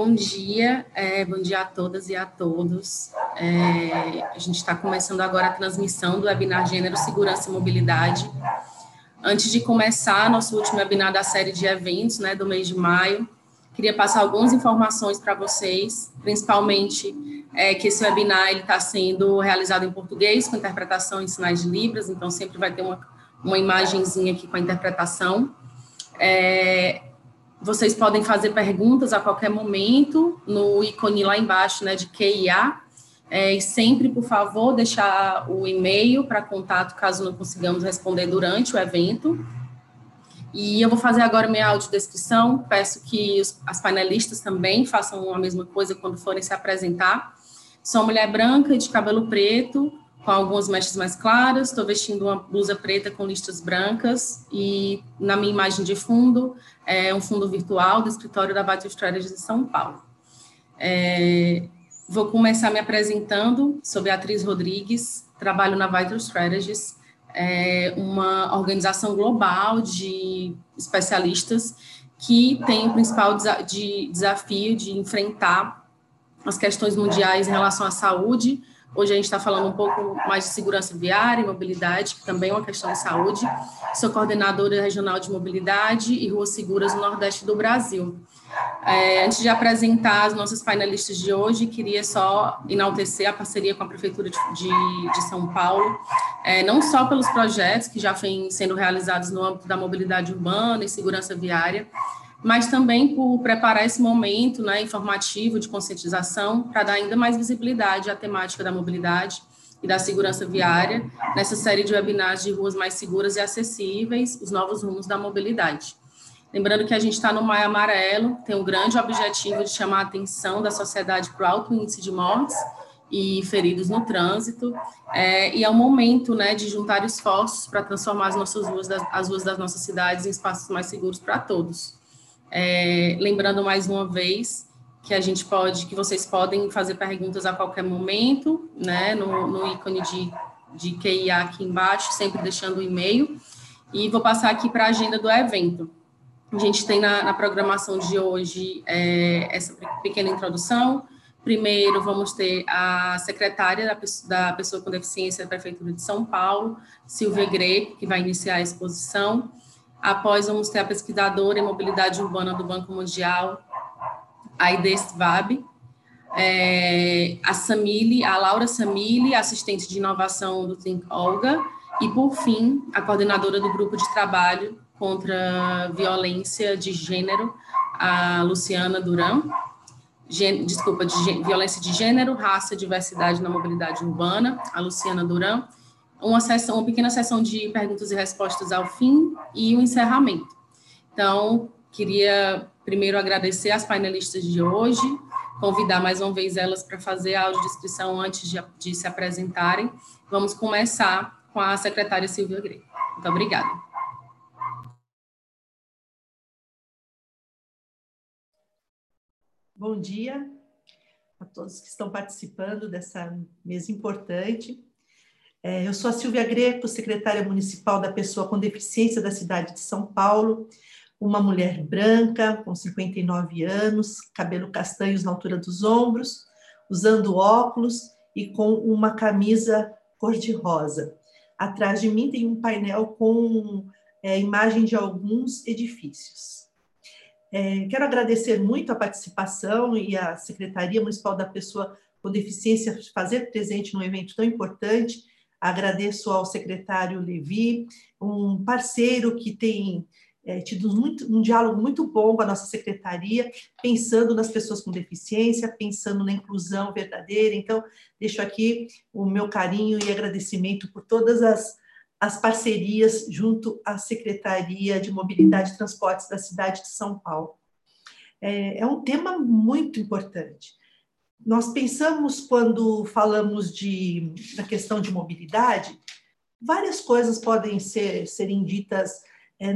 Bom dia, é, bom dia a todas e a todos. É, a gente está começando agora a transmissão do webinar Gênero, Segurança e Mobilidade. Antes de começar nosso último webinar da série de eventos, né, do mês de maio, queria passar algumas informações para vocês, principalmente é, que esse webinar está sendo realizado em português, com interpretação em sinais de Libras, então sempre vai ter uma, uma imagenzinha aqui com a interpretação. É, vocês podem fazer perguntas a qualquer momento no ícone lá embaixo, né, de QIA, é, e sempre, por favor, deixar o e-mail para contato caso não consigamos responder durante o evento. E eu vou fazer agora minha audiodescrição, peço que os, as panelistas também façam a mesma coisa quando forem se apresentar. Sou mulher branca de cabelo preto, com algumas mechas mais claras, estou vestindo uma blusa preta com listras brancas e na minha imagem de fundo é um fundo virtual do escritório da Vital Strategies de São Paulo. É, vou começar me apresentando, sou Beatriz Rodrigues, trabalho na Vital Strategies, é uma organização global de especialistas que tem o principal desa de desafio de enfrentar as questões mundiais em relação à saúde, Hoje a gente está falando um pouco mais de segurança viária e mobilidade, que também é uma questão de saúde. Sou coordenadora regional de mobilidade e ruas seguras no Nordeste do Brasil. É, antes de apresentar as nossas painelistas de hoje, queria só enaltecer a parceria com a Prefeitura de, de, de São Paulo, é, não só pelos projetos que já vêm sendo realizados no âmbito da mobilidade urbana e segurança viária, mas também por preparar esse momento né, informativo de conscientização para dar ainda mais visibilidade à temática da mobilidade e da segurança viária nessa série de webinars de ruas mais seguras e acessíveis, os novos rumos da mobilidade. Lembrando que a gente está no Maio Amarelo, tem um grande objetivo de chamar a atenção da sociedade para o alto índice de mortes e feridos no trânsito, é, e é o momento né, de juntar esforços para transformar as nossas ruas, das, as ruas das nossas cidades em espaços mais seguros para todos. É, lembrando mais uma vez que a gente pode, que vocês podem fazer perguntas a qualquer momento, né, no, no ícone de, de QIA aqui embaixo, sempre deixando o e-mail. E vou passar aqui para a agenda do evento. A gente tem na, na programação de hoje é, essa pequena introdução. Primeiro, vamos ter a secretária da, da Pessoa com Deficiência da Prefeitura de São Paulo, Silvia Greco, que vai iniciar a exposição. Após, vamos ter a pesquisadora em mobilidade urbana do Banco Mundial, a Ides Vab, é, a Samile, a Laura Samile, assistente de inovação do Think Olga, e, por fim, a coordenadora do grupo de trabalho contra violência de gênero, a Luciana Duran, desculpa, de violência de gênero, raça, diversidade na mobilidade urbana, a Luciana Duran, uma sessão, uma pequena sessão de perguntas e respostas ao fim e o um encerramento. Então, queria primeiro agradecer as painelistas de hoje, convidar mais uma vez elas para fazer a audiodescrição antes de, de se apresentarem. Vamos começar com a secretária Silvia Greco. Muito obrigada. Bom dia a todos que estão participando dessa mesa importante. É, eu sou a Silvia Greco, secretária municipal da Pessoa com Deficiência da cidade de São Paulo, uma mulher branca, com 59 anos, cabelo castanhos na altura dos ombros, usando óculos e com uma camisa cor-de-rosa. Atrás de mim tem um painel com é, imagem de alguns edifícios. É, quero agradecer muito a participação e a Secretaria Municipal da Pessoa com Deficiência fazer presente num evento tão importante Agradeço ao secretário Levi, um parceiro que tem é, tido muito, um diálogo muito bom com a nossa secretaria, pensando nas pessoas com deficiência, pensando na inclusão verdadeira. Então, deixo aqui o meu carinho e agradecimento por todas as, as parcerias junto à Secretaria de Mobilidade e Transportes da cidade de São Paulo. É, é um tema muito importante nós pensamos quando falamos de da questão de mobilidade, várias coisas podem ser serem ditas é,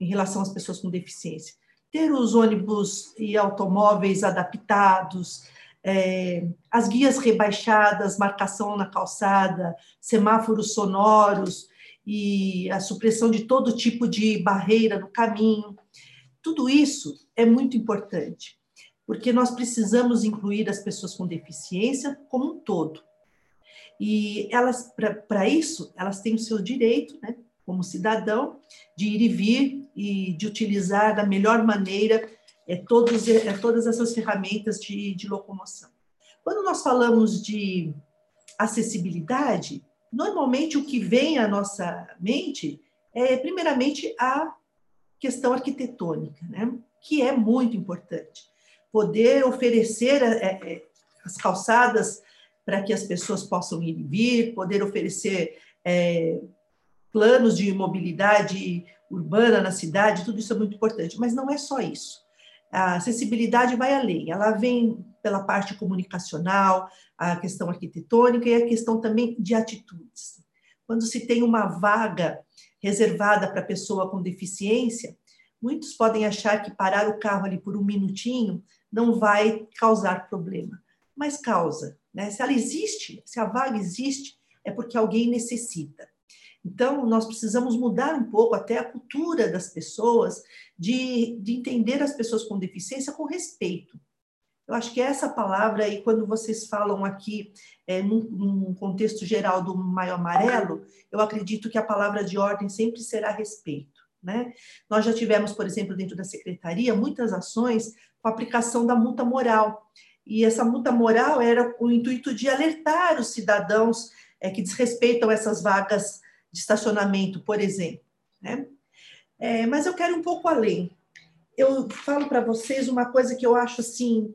em relação às pessoas com deficiência. Ter os ônibus e automóveis adaptados, é, as guias rebaixadas, marcação na calçada, semáforos sonoros e a supressão de todo tipo de barreira no caminho. Tudo isso é muito importante. Porque nós precisamos incluir as pessoas com deficiência como um todo. E elas, para isso, elas têm o seu direito, né, como cidadão, de ir e vir e de utilizar da melhor maneira é, todos, é, todas essas ferramentas de, de locomoção. Quando nós falamos de acessibilidade, normalmente o que vem à nossa mente é, primeiramente, a questão arquitetônica, né? que é muito importante. Poder oferecer é, é, as calçadas para que as pessoas possam ir e vir, poder oferecer é, planos de mobilidade urbana na cidade, tudo isso é muito importante, mas não é só isso. A acessibilidade vai além, ela vem pela parte comunicacional, a questão arquitetônica e a questão também de atitudes. Quando se tem uma vaga reservada para pessoa com deficiência, muitos podem achar que parar o carro ali por um minutinho não vai causar problema, mas causa. Né? Se ela existe, se a vaga existe, é porque alguém necessita. Então, nós precisamos mudar um pouco até a cultura das pessoas de, de entender as pessoas com deficiência com respeito. Eu acho que essa palavra, e quando vocês falam aqui é, num, num, contexto geral do Maio Amarelo, eu acredito que a palavra de ordem sempre será respeito. Né? Nós já tivemos, por exemplo, dentro da secretaria, muitas ações com aplicação da multa moral. E essa multa moral era com o intuito de alertar os cidadãos é, que desrespeitam essas vagas de estacionamento, por exemplo. Né? É, mas eu quero um pouco além eu falo para vocês uma coisa que eu acho assim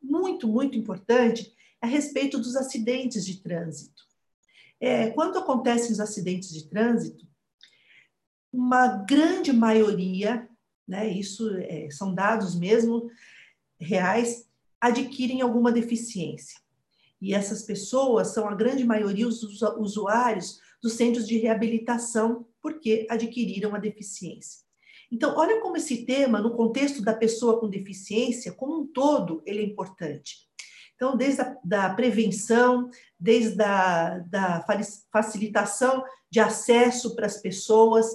muito, muito importante a respeito dos acidentes de trânsito. É, quando acontecem os acidentes de trânsito, uma grande maioria, né, isso é, são dados mesmo reais, adquirem alguma deficiência. E essas pessoas são a grande maioria os usuários dos centros de reabilitação, porque adquiriram a deficiência. Então, olha como esse tema, no contexto da pessoa com deficiência, como um todo, ele é importante. Então, desde a da prevenção, desde a da facilitação de acesso para as pessoas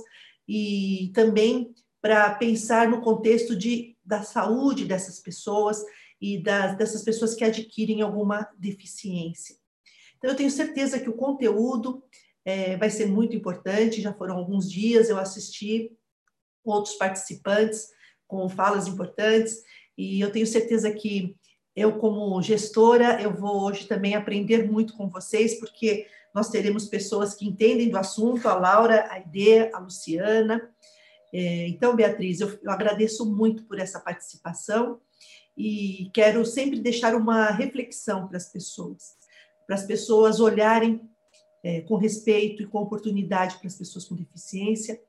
e também para pensar no contexto de, da saúde dessas pessoas e das, dessas pessoas que adquirem alguma deficiência. Então, eu tenho certeza que o conteúdo é, vai ser muito importante. Já foram alguns dias, eu assisti outros participantes, com falas importantes, e eu tenho certeza que eu, como gestora, eu vou hoje também aprender muito com vocês, porque nós teremos pessoas que entendem do assunto, a Laura, a Ide, a Luciana. É, então, Beatriz, eu, eu agradeço muito por essa participação e quero sempre deixar uma reflexão para as pessoas, para as pessoas olharem é, com respeito e com oportunidade para as pessoas com deficiência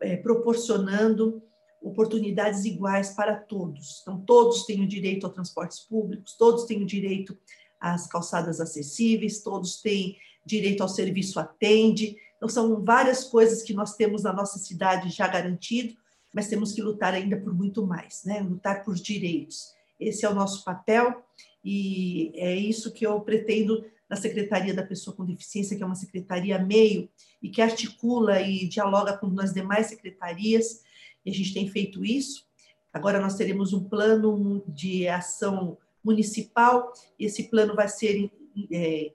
é, proporcionando oportunidades iguais para todos. Então, todos têm o direito a transportes públicos, todos têm o direito às calçadas acessíveis, todos têm direito ao serviço atende. Então, são várias coisas que nós temos na nossa cidade já garantido, mas temos que lutar ainda por muito mais, né? Lutar por direitos. Esse é o nosso papel e é isso que eu pretendo na Secretaria da Pessoa com Deficiência, que é uma secretaria meio e que articula e dialoga com as demais secretarias, e a gente tem feito isso. Agora nós teremos um plano de ação municipal, esse plano vai ser é,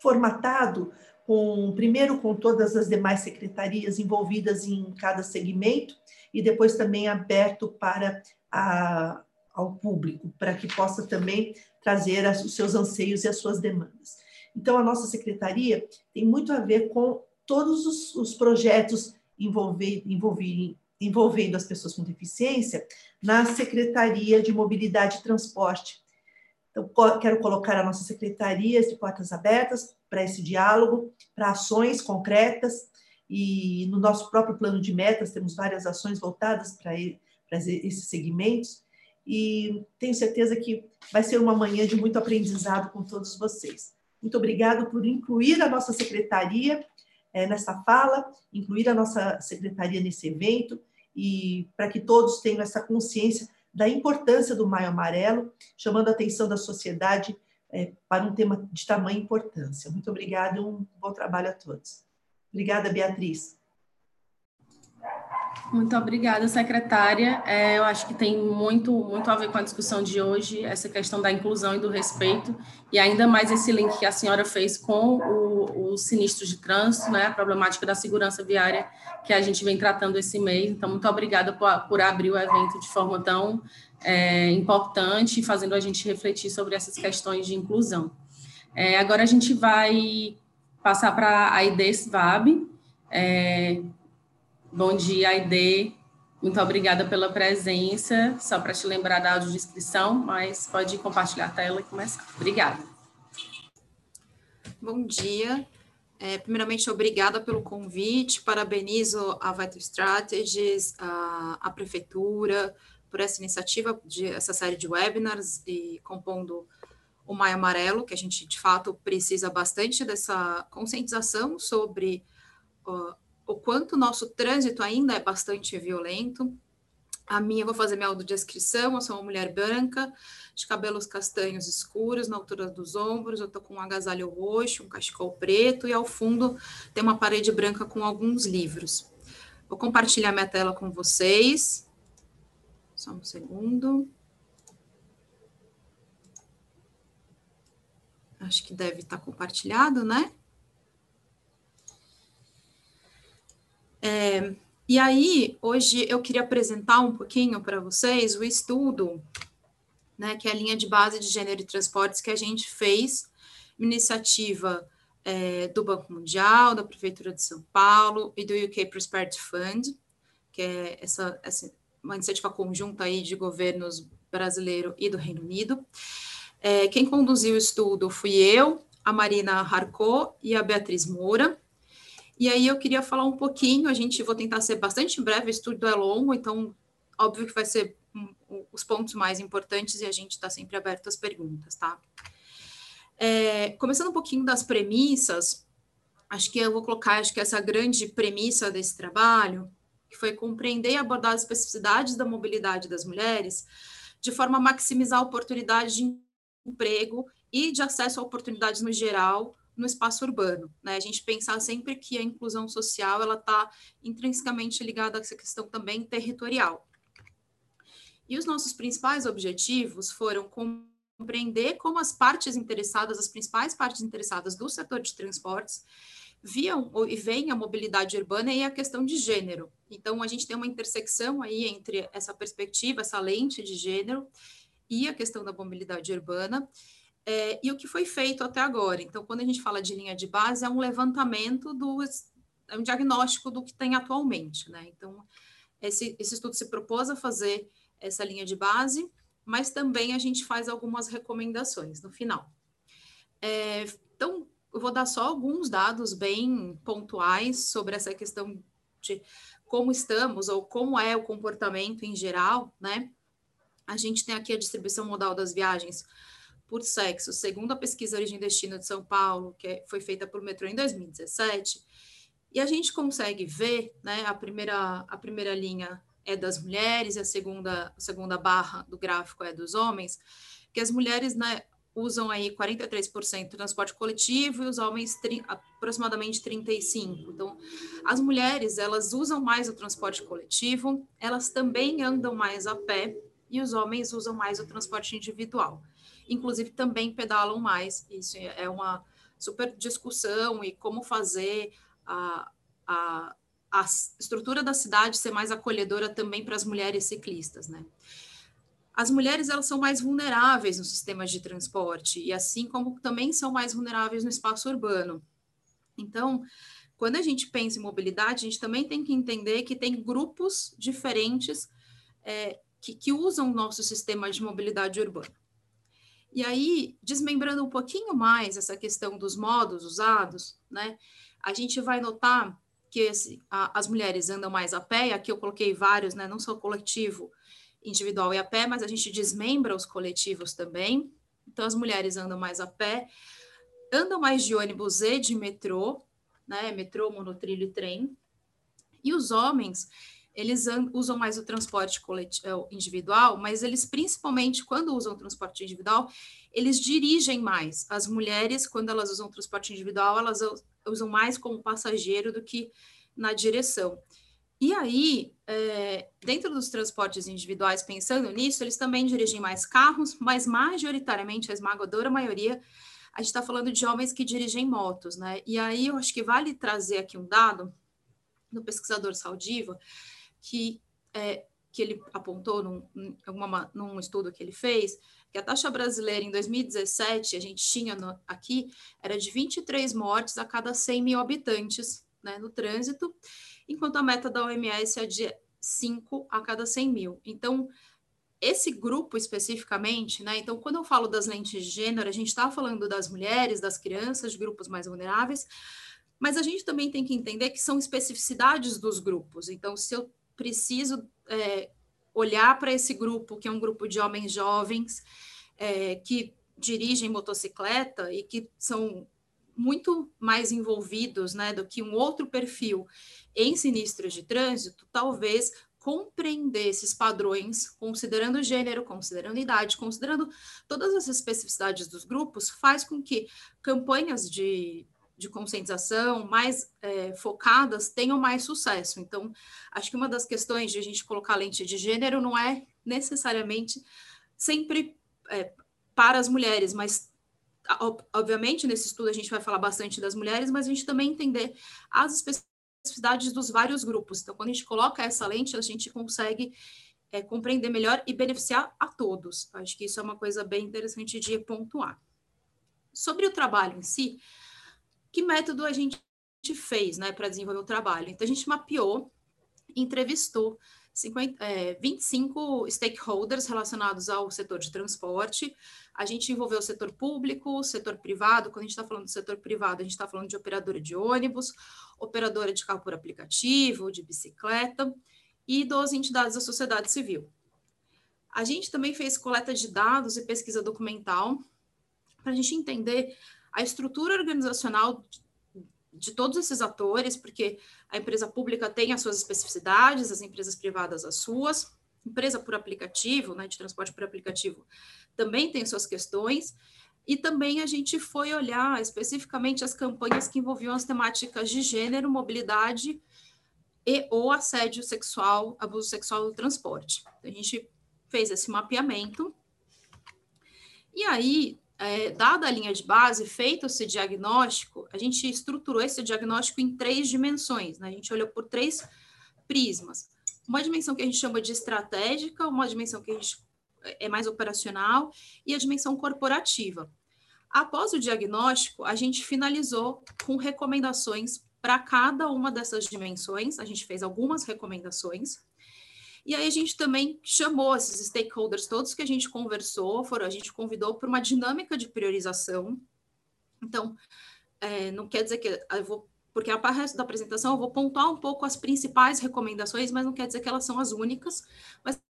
formatado com primeiro com todas as demais secretarias envolvidas em cada segmento e depois também aberto para a, ao público, para que possa também trazer os seus anseios e as suas demandas. Então, a nossa secretaria tem muito a ver com todos os, os projetos envolver, envolver, envolvendo as pessoas com deficiência na Secretaria de Mobilidade e Transporte. Então, quero colocar a nossa secretaria de portas abertas para esse diálogo, para ações concretas, e no nosso próprio plano de metas temos várias ações voltadas para, esses segmentos, e tenho certeza que vai ser uma manhã de muito aprendizado com todos vocês. Muito obrigado por incluir a nossa secretaria é, nessa fala, incluir a nossa secretaria nesse evento e para que todos tenham essa consciência da importância do Maio Amarelo, chamando a atenção da sociedade é, para um tema de tamanha importância. Muito obrigada e um bom trabalho a todos. Obrigada, Beatriz. Muito obrigada, secretária. É, eu acho que tem muito, muito a ver com a discussão de hoje, essa questão da inclusão e do respeito, e ainda mais esse link que a senhora fez com os sinistros de trânsito, né, a problemática da segurança viária que a gente vem tratando esse mês. Então, muito obrigada por, por abrir o evento de forma tão é, importante, fazendo a gente refletir sobre essas questões de inclusão. É, agora a gente vai passar para a Aide Svab. É, bom dia, Aide. Muito obrigada pela presença. Só para te lembrar da audiodescrição, mas pode compartilhar a tela e começar. Obrigada. Bom dia. É, primeiramente, obrigada pelo convite. Parabenizo a Vital Strategies, a, a Prefeitura, por essa iniciativa, de essa série de webinars e compondo o Maio Amarelo, que a gente, de fato, precisa bastante dessa conscientização sobre o quanto o nosso trânsito ainda é bastante violento. A minha, vou fazer minha audiodescrição, eu sou uma mulher branca, de cabelos castanhos escuros, na altura dos ombros, eu estou com um agasalho roxo, um cachecol preto, e ao fundo tem uma parede branca com alguns livros. Vou compartilhar minha tela com vocês. Só um segundo. Acho que deve estar compartilhado, né? É, e aí, hoje eu queria apresentar um pouquinho para vocês o estudo, né, que é a linha de base de gênero e transportes que a gente fez, iniciativa é, do Banco Mundial, da Prefeitura de São Paulo e do UK Prosperity Fund, que é essa, essa uma iniciativa conjunta aí de governos brasileiro e do Reino Unido. É, quem conduziu o estudo fui eu, a Marina Harcô e a Beatriz Moura. E aí eu queria falar um pouquinho, a gente vou tentar ser bastante breve, o estudo é longo, então óbvio que vai ser um, os pontos mais importantes e a gente está sempre aberto às perguntas, tá? É, começando um pouquinho das premissas, acho que eu vou colocar, acho que essa grande premissa desse trabalho que foi compreender e abordar as especificidades da mobilidade das mulheres, de forma a maximizar a oportunidade de emprego e de acesso a oportunidades no geral no espaço urbano. Né? A gente pensar sempre que a inclusão social ela está intrinsecamente ligada a essa questão também territorial. E os nossos principais objetivos foram compreender como as partes interessadas, as principais partes interessadas do setor de transportes, viam e veem a mobilidade urbana e a questão de gênero. Então, a gente tem uma intersecção aí entre essa perspectiva, essa lente de gênero e a questão da mobilidade urbana. É, e o que foi feito até agora. Então, quando a gente fala de linha de base, é um levantamento do é um diagnóstico do que tem atualmente, né? Então, esse, esse estudo se propôs a fazer essa linha de base, mas também a gente faz algumas recomendações no final. É, então, eu vou dar só alguns dados bem pontuais sobre essa questão de como estamos ou como é o comportamento em geral, né? A gente tem aqui a distribuição modal das viagens por sexo, segundo a pesquisa Origem e Destino de São Paulo, que foi feita por Metrô em 2017, e a gente consegue ver, né, a primeira, a primeira linha é das mulheres e a segunda, a segunda barra do gráfico é dos homens, que as mulheres, né, usam aí 43% transporte coletivo e os homens aproximadamente 35%. Então, as mulheres, elas usam mais o transporte coletivo, elas também andam mais a pé e os homens usam mais o transporte individual. Inclusive, também pedalam mais. Isso é uma super discussão e como fazer a, a, a estrutura da cidade ser mais acolhedora também para as mulheres ciclistas, né? as mulheres elas são mais vulneráveis nos sistemas de transporte e assim como também são mais vulneráveis no espaço urbano. Então, quando a gente pensa em mobilidade, a gente também tem que entender que tem grupos diferentes é, que, que usam o nosso sistema de mobilidade urbana. E aí, desmembrando um pouquinho mais essa questão dos modos usados, né, a gente vai notar que esse, a, as mulheres andam mais a pé, e aqui eu coloquei vários, né, não só coletivo, individual e a pé, mas a gente desmembra os coletivos também. Então, as mulheres andam mais a pé, andam mais de ônibus e de metrô, né? Metrô, monotrilho e trem. E os homens, eles usam mais o transporte é, individual, mas eles, principalmente, quando usam transporte individual, eles dirigem mais. As mulheres, quando elas usam transporte individual, elas usam mais como passageiro do que na direção. E aí, é, dentro dos transportes individuais, pensando nisso, eles também dirigem mais carros, mas majoritariamente, a esmagadora maioria, a gente está falando de homens que dirigem motos, né? E aí eu acho que vale trazer aqui um dado do pesquisador Saldiva, que, é, que ele apontou num, alguma, num estudo que ele fez, que a taxa brasileira em 2017, a gente tinha no, aqui, era de 23 mortes a cada 100 mil habitantes né, no trânsito, enquanto a meta da OMS é de 5 a cada 100 mil. Então, esse grupo especificamente, né? Então, quando eu falo das lentes de gênero, a gente está falando das mulheres, das crianças, de grupos mais vulneráveis, mas a gente também tem que entender que são especificidades dos grupos. Então, se eu preciso é, olhar para esse grupo, que é um grupo de homens jovens é, que dirigem motocicleta e que são muito mais envolvidos né, do que um outro perfil em sinistros de trânsito, talvez compreender esses padrões, considerando gênero, considerando idade, considerando todas as especificidades dos grupos, faz com que campanhas de, de conscientização mais é, focadas tenham mais sucesso. Então, acho que uma das questões de a gente colocar lente de gênero não é necessariamente sempre é, para as mulheres, mas obviamente nesse estudo a gente vai falar bastante das mulheres, mas a gente também entender as especificidades dos vários grupos. Então, quando a gente coloca essa lente, a gente consegue é, compreender melhor e beneficiar a todos. Acho que isso é uma coisa bem interessante de pontuar. Sobre o trabalho em si, que método a gente fez né, para desenvolver o trabalho? Então, a gente mapeou, entrevistou 50, é, 25 stakeholders relacionados ao setor de transporte. A gente envolveu o setor público, o setor privado. Quando a gente está falando do setor privado, a gente está falando de operadora de ônibus, operadora de carro por aplicativo, de bicicleta e 12 entidades da sociedade civil. A gente também fez coleta de dados e pesquisa documental para a gente entender a estrutura organizacional de todos esses atores, porque a empresa pública tem as suas especificidades, as empresas privadas as suas, empresa por aplicativo, né, de transporte por aplicativo, também tem suas questões, e também a gente foi olhar especificamente as campanhas que envolviam as temáticas de gênero, mobilidade e ou assédio sexual, abuso sexual no transporte. A gente fez esse mapeamento. E aí, é, dada a linha de base, feito esse diagnóstico, a gente estruturou esse diagnóstico em três dimensões, né? A gente olhou por três prismas. Uma dimensão que a gente chama de estratégica, uma dimensão que a gente é mais operacional e a dimensão corporativa. Após o diagnóstico, a gente finalizou com recomendações para cada uma dessas dimensões. A gente fez algumas recomendações e aí a gente também chamou esses stakeholders todos que a gente conversou, foram, a gente convidou para uma dinâmica de priorização. Então, é, não quer dizer que eu vou, porque a resto da apresentação eu vou pontuar um pouco as principais recomendações, mas não quer dizer que elas são as únicas, mas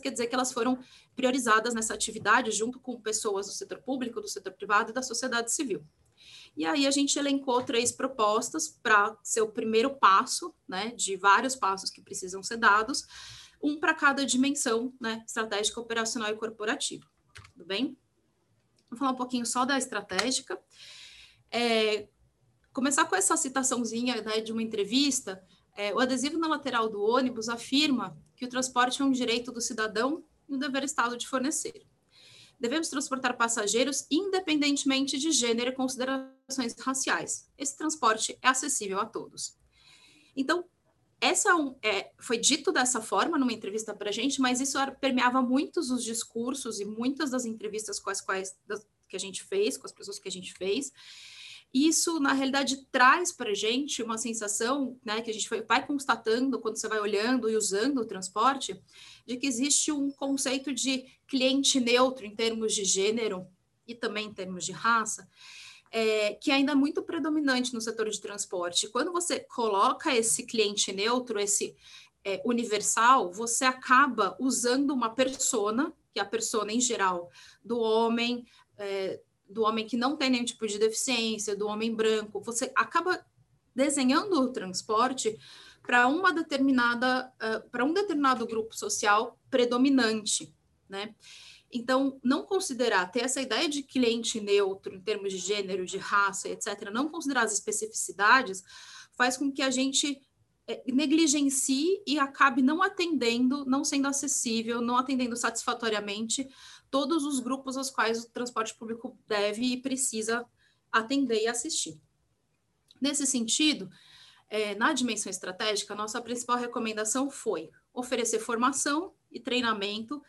quer dizer que elas foram priorizadas nessa atividade junto com pessoas do setor público, do setor privado e da sociedade civil. E aí a gente elencou três propostas para ser o primeiro passo, né, de vários passos que precisam ser dados, um para cada dimensão, né? Estratégica, operacional e corporativa. Tudo bem? Vou falar um pouquinho só da estratégica. É, começar com essa citaçãozinha né, de uma entrevista. É, o adesivo na lateral do ônibus afirma que o transporte é um direito do cidadão e um dever Estado de fornecer. Devemos transportar passageiros independentemente de gênero e considerações raciais. Esse transporte é acessível a todos. Então, essa é, foi dito dessa forma numa entrevista para a gente, mas isso permeava muitos os discursos e muitas das entrevistas com as quais das, que a gente fez, com as pessoas que a gente fez. Isso, na realidade, traz para a gente uma sensação, né, que a gente vai constatando quando você vai olhando e usando o transporte, de que existe um conceito de cliente neutro em termos de gênero e também em termos de raça, é, que ainda é muito predominante no setor de transporte. Quando você coloca esse cliente neutro, esse é, universal, você acaba usando uma persona, que é a persona em geral do homem, é, do homem que não tem nenhum tipo de deficiência, do homem branco, você acaba desenhando o transporte para uma determinada, uh, para um determinado grupo social predominante, né? Então, não considerar, ter essa ideia de cliente neutro em termos de gênero, de raça, etc., não considerar as especificidades, faz com que a gente é, negligencie e acabe não atendendo, não sendo acessível, não atendendo satisfatoriamente todos os grupos aos quais o transporte público deve e precisa atender e assistir. Nesse sentido, é, na dimensão estratégica, nossa principal recomendação foi oferecer formação e treinamento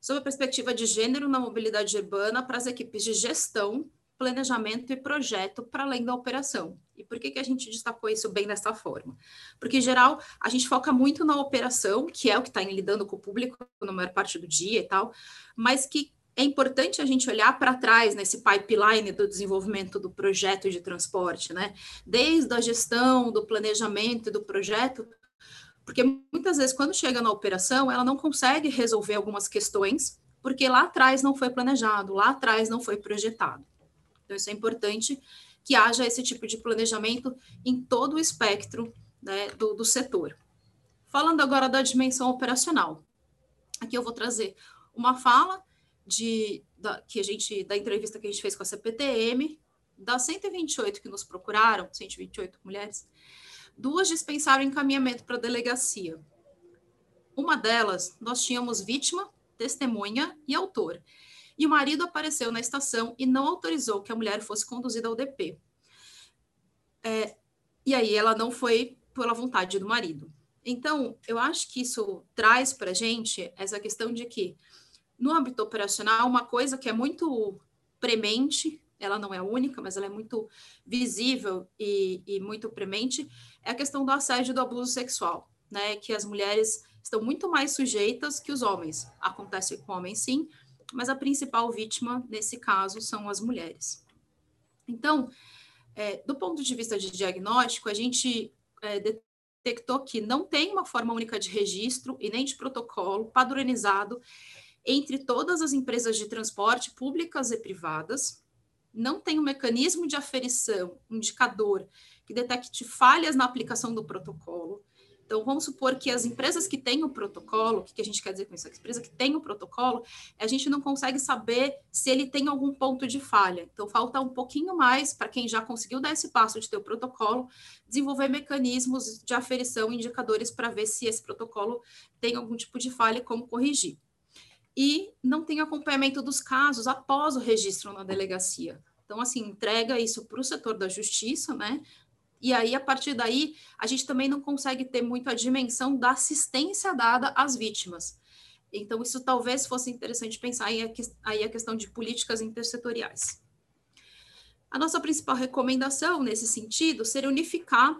sobre a perspectiva de gênero na mobilidade urbana para as equipes de gestão, planejamento e projeto para além da operação. E por que, que a gente destacou isso bem dessa forma? Porque, em geral, a gente foca muito na operação, que é o que está lidando com o público na maior parte do dia e tal, mas que é importante a gente olhar para trás nesse pipeline do desenvolvimento do projeto de transporte, né? Desde a gestão, do planejamento e do projeto, porque muitas vezes, quando chega na operação, ela não consegue resolver algumas questões, porque lá atrás não foi planejado, lá atrás não foi projetado. Então, isso é importante que haja esse tipo de planejamento em todo o espectro né, do, do setor. Falando agora da dimensão operacional, aqui eu vou trazer uma fala de, da, que a gente, da entrevista que a gente fez com a CPTM, das 128 que nos procuraram, 128 mulheres, duas dispensaram encaminhamento para a delegacia. Uma delas, nós tínhamos vítima, testemunha e autor. E o marido apareceu na estação e não autorizou que a mulher fosse conduzida ao DP. É, e aí ela não foi pela vontade do marido. Então, eu acho que isso traz para a gente essa questão de que no âmbito operacional, uma coisa que é muito premente, ela não é única, mas ela é muito visível e, e muito premente, é a questão do assédio e do abuso sexual, né? Que as mulheres estão muito mais sujeitas que os homens. Acontece com homens, sim, mas a principal vítima nesse caso são as mulheres. Então, é, do ponto de vista de diagnóstico, a gente é, detectou que não tem uma forma única de registro e nem de protocolo padronizado entre todas as empresas de transporte públicas e privadas, não tem um mecanismo de aferição, indicador que detecte falhas na aplicação do protocolo. Então, vamos supor que as empresas que têm o protocolo, o que a gente quer dizer com isso? A empresa que tem o protocolo, a gente não consegue saber se ele tem algum ponto de falha. Então, falta um pouquinho mais para quem já conseguiu dar esse passo de ter o protocolo, desenvolver mecanismos de aferição, indicadores para ver se esse protocolo tem algum tipo de falha e como corrigir e não tem acompanhamento dos casos após o registro na delegacia. Então, assim, entrega isso para o setor da justiça, né? E aí, a partir daí, a gente também não consegue ter muito a dimensão da assistência dada às vítimas. Então, isso talvez fosse interessante pensar aí a, questão de políticas intersetoriais. A nossa principal recomendação nesse sentido seria unificar,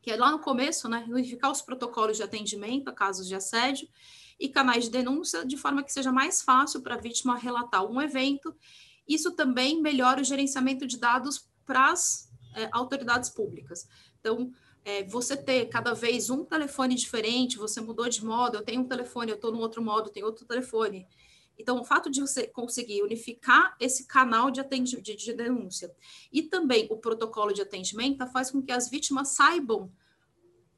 que é lá no começo, né? Unificar os protocolos de atendimento a casos de assédio e canais de denúncia, de forma que seja mais fácil para a vítima relatar um evento. Isso também melhora o gerenciamento de dados para as é, autoridades públicas. Então, é, você ter cada vez um telefone diferente, você mudou de modo, eu tenho um telefone, eu estou no outro modo, tem outro telefone. Então, o fato de você conseguir unificar esse canal de, de, de denúncia e também o protocolo de atendimento faz com que as vítimas saibam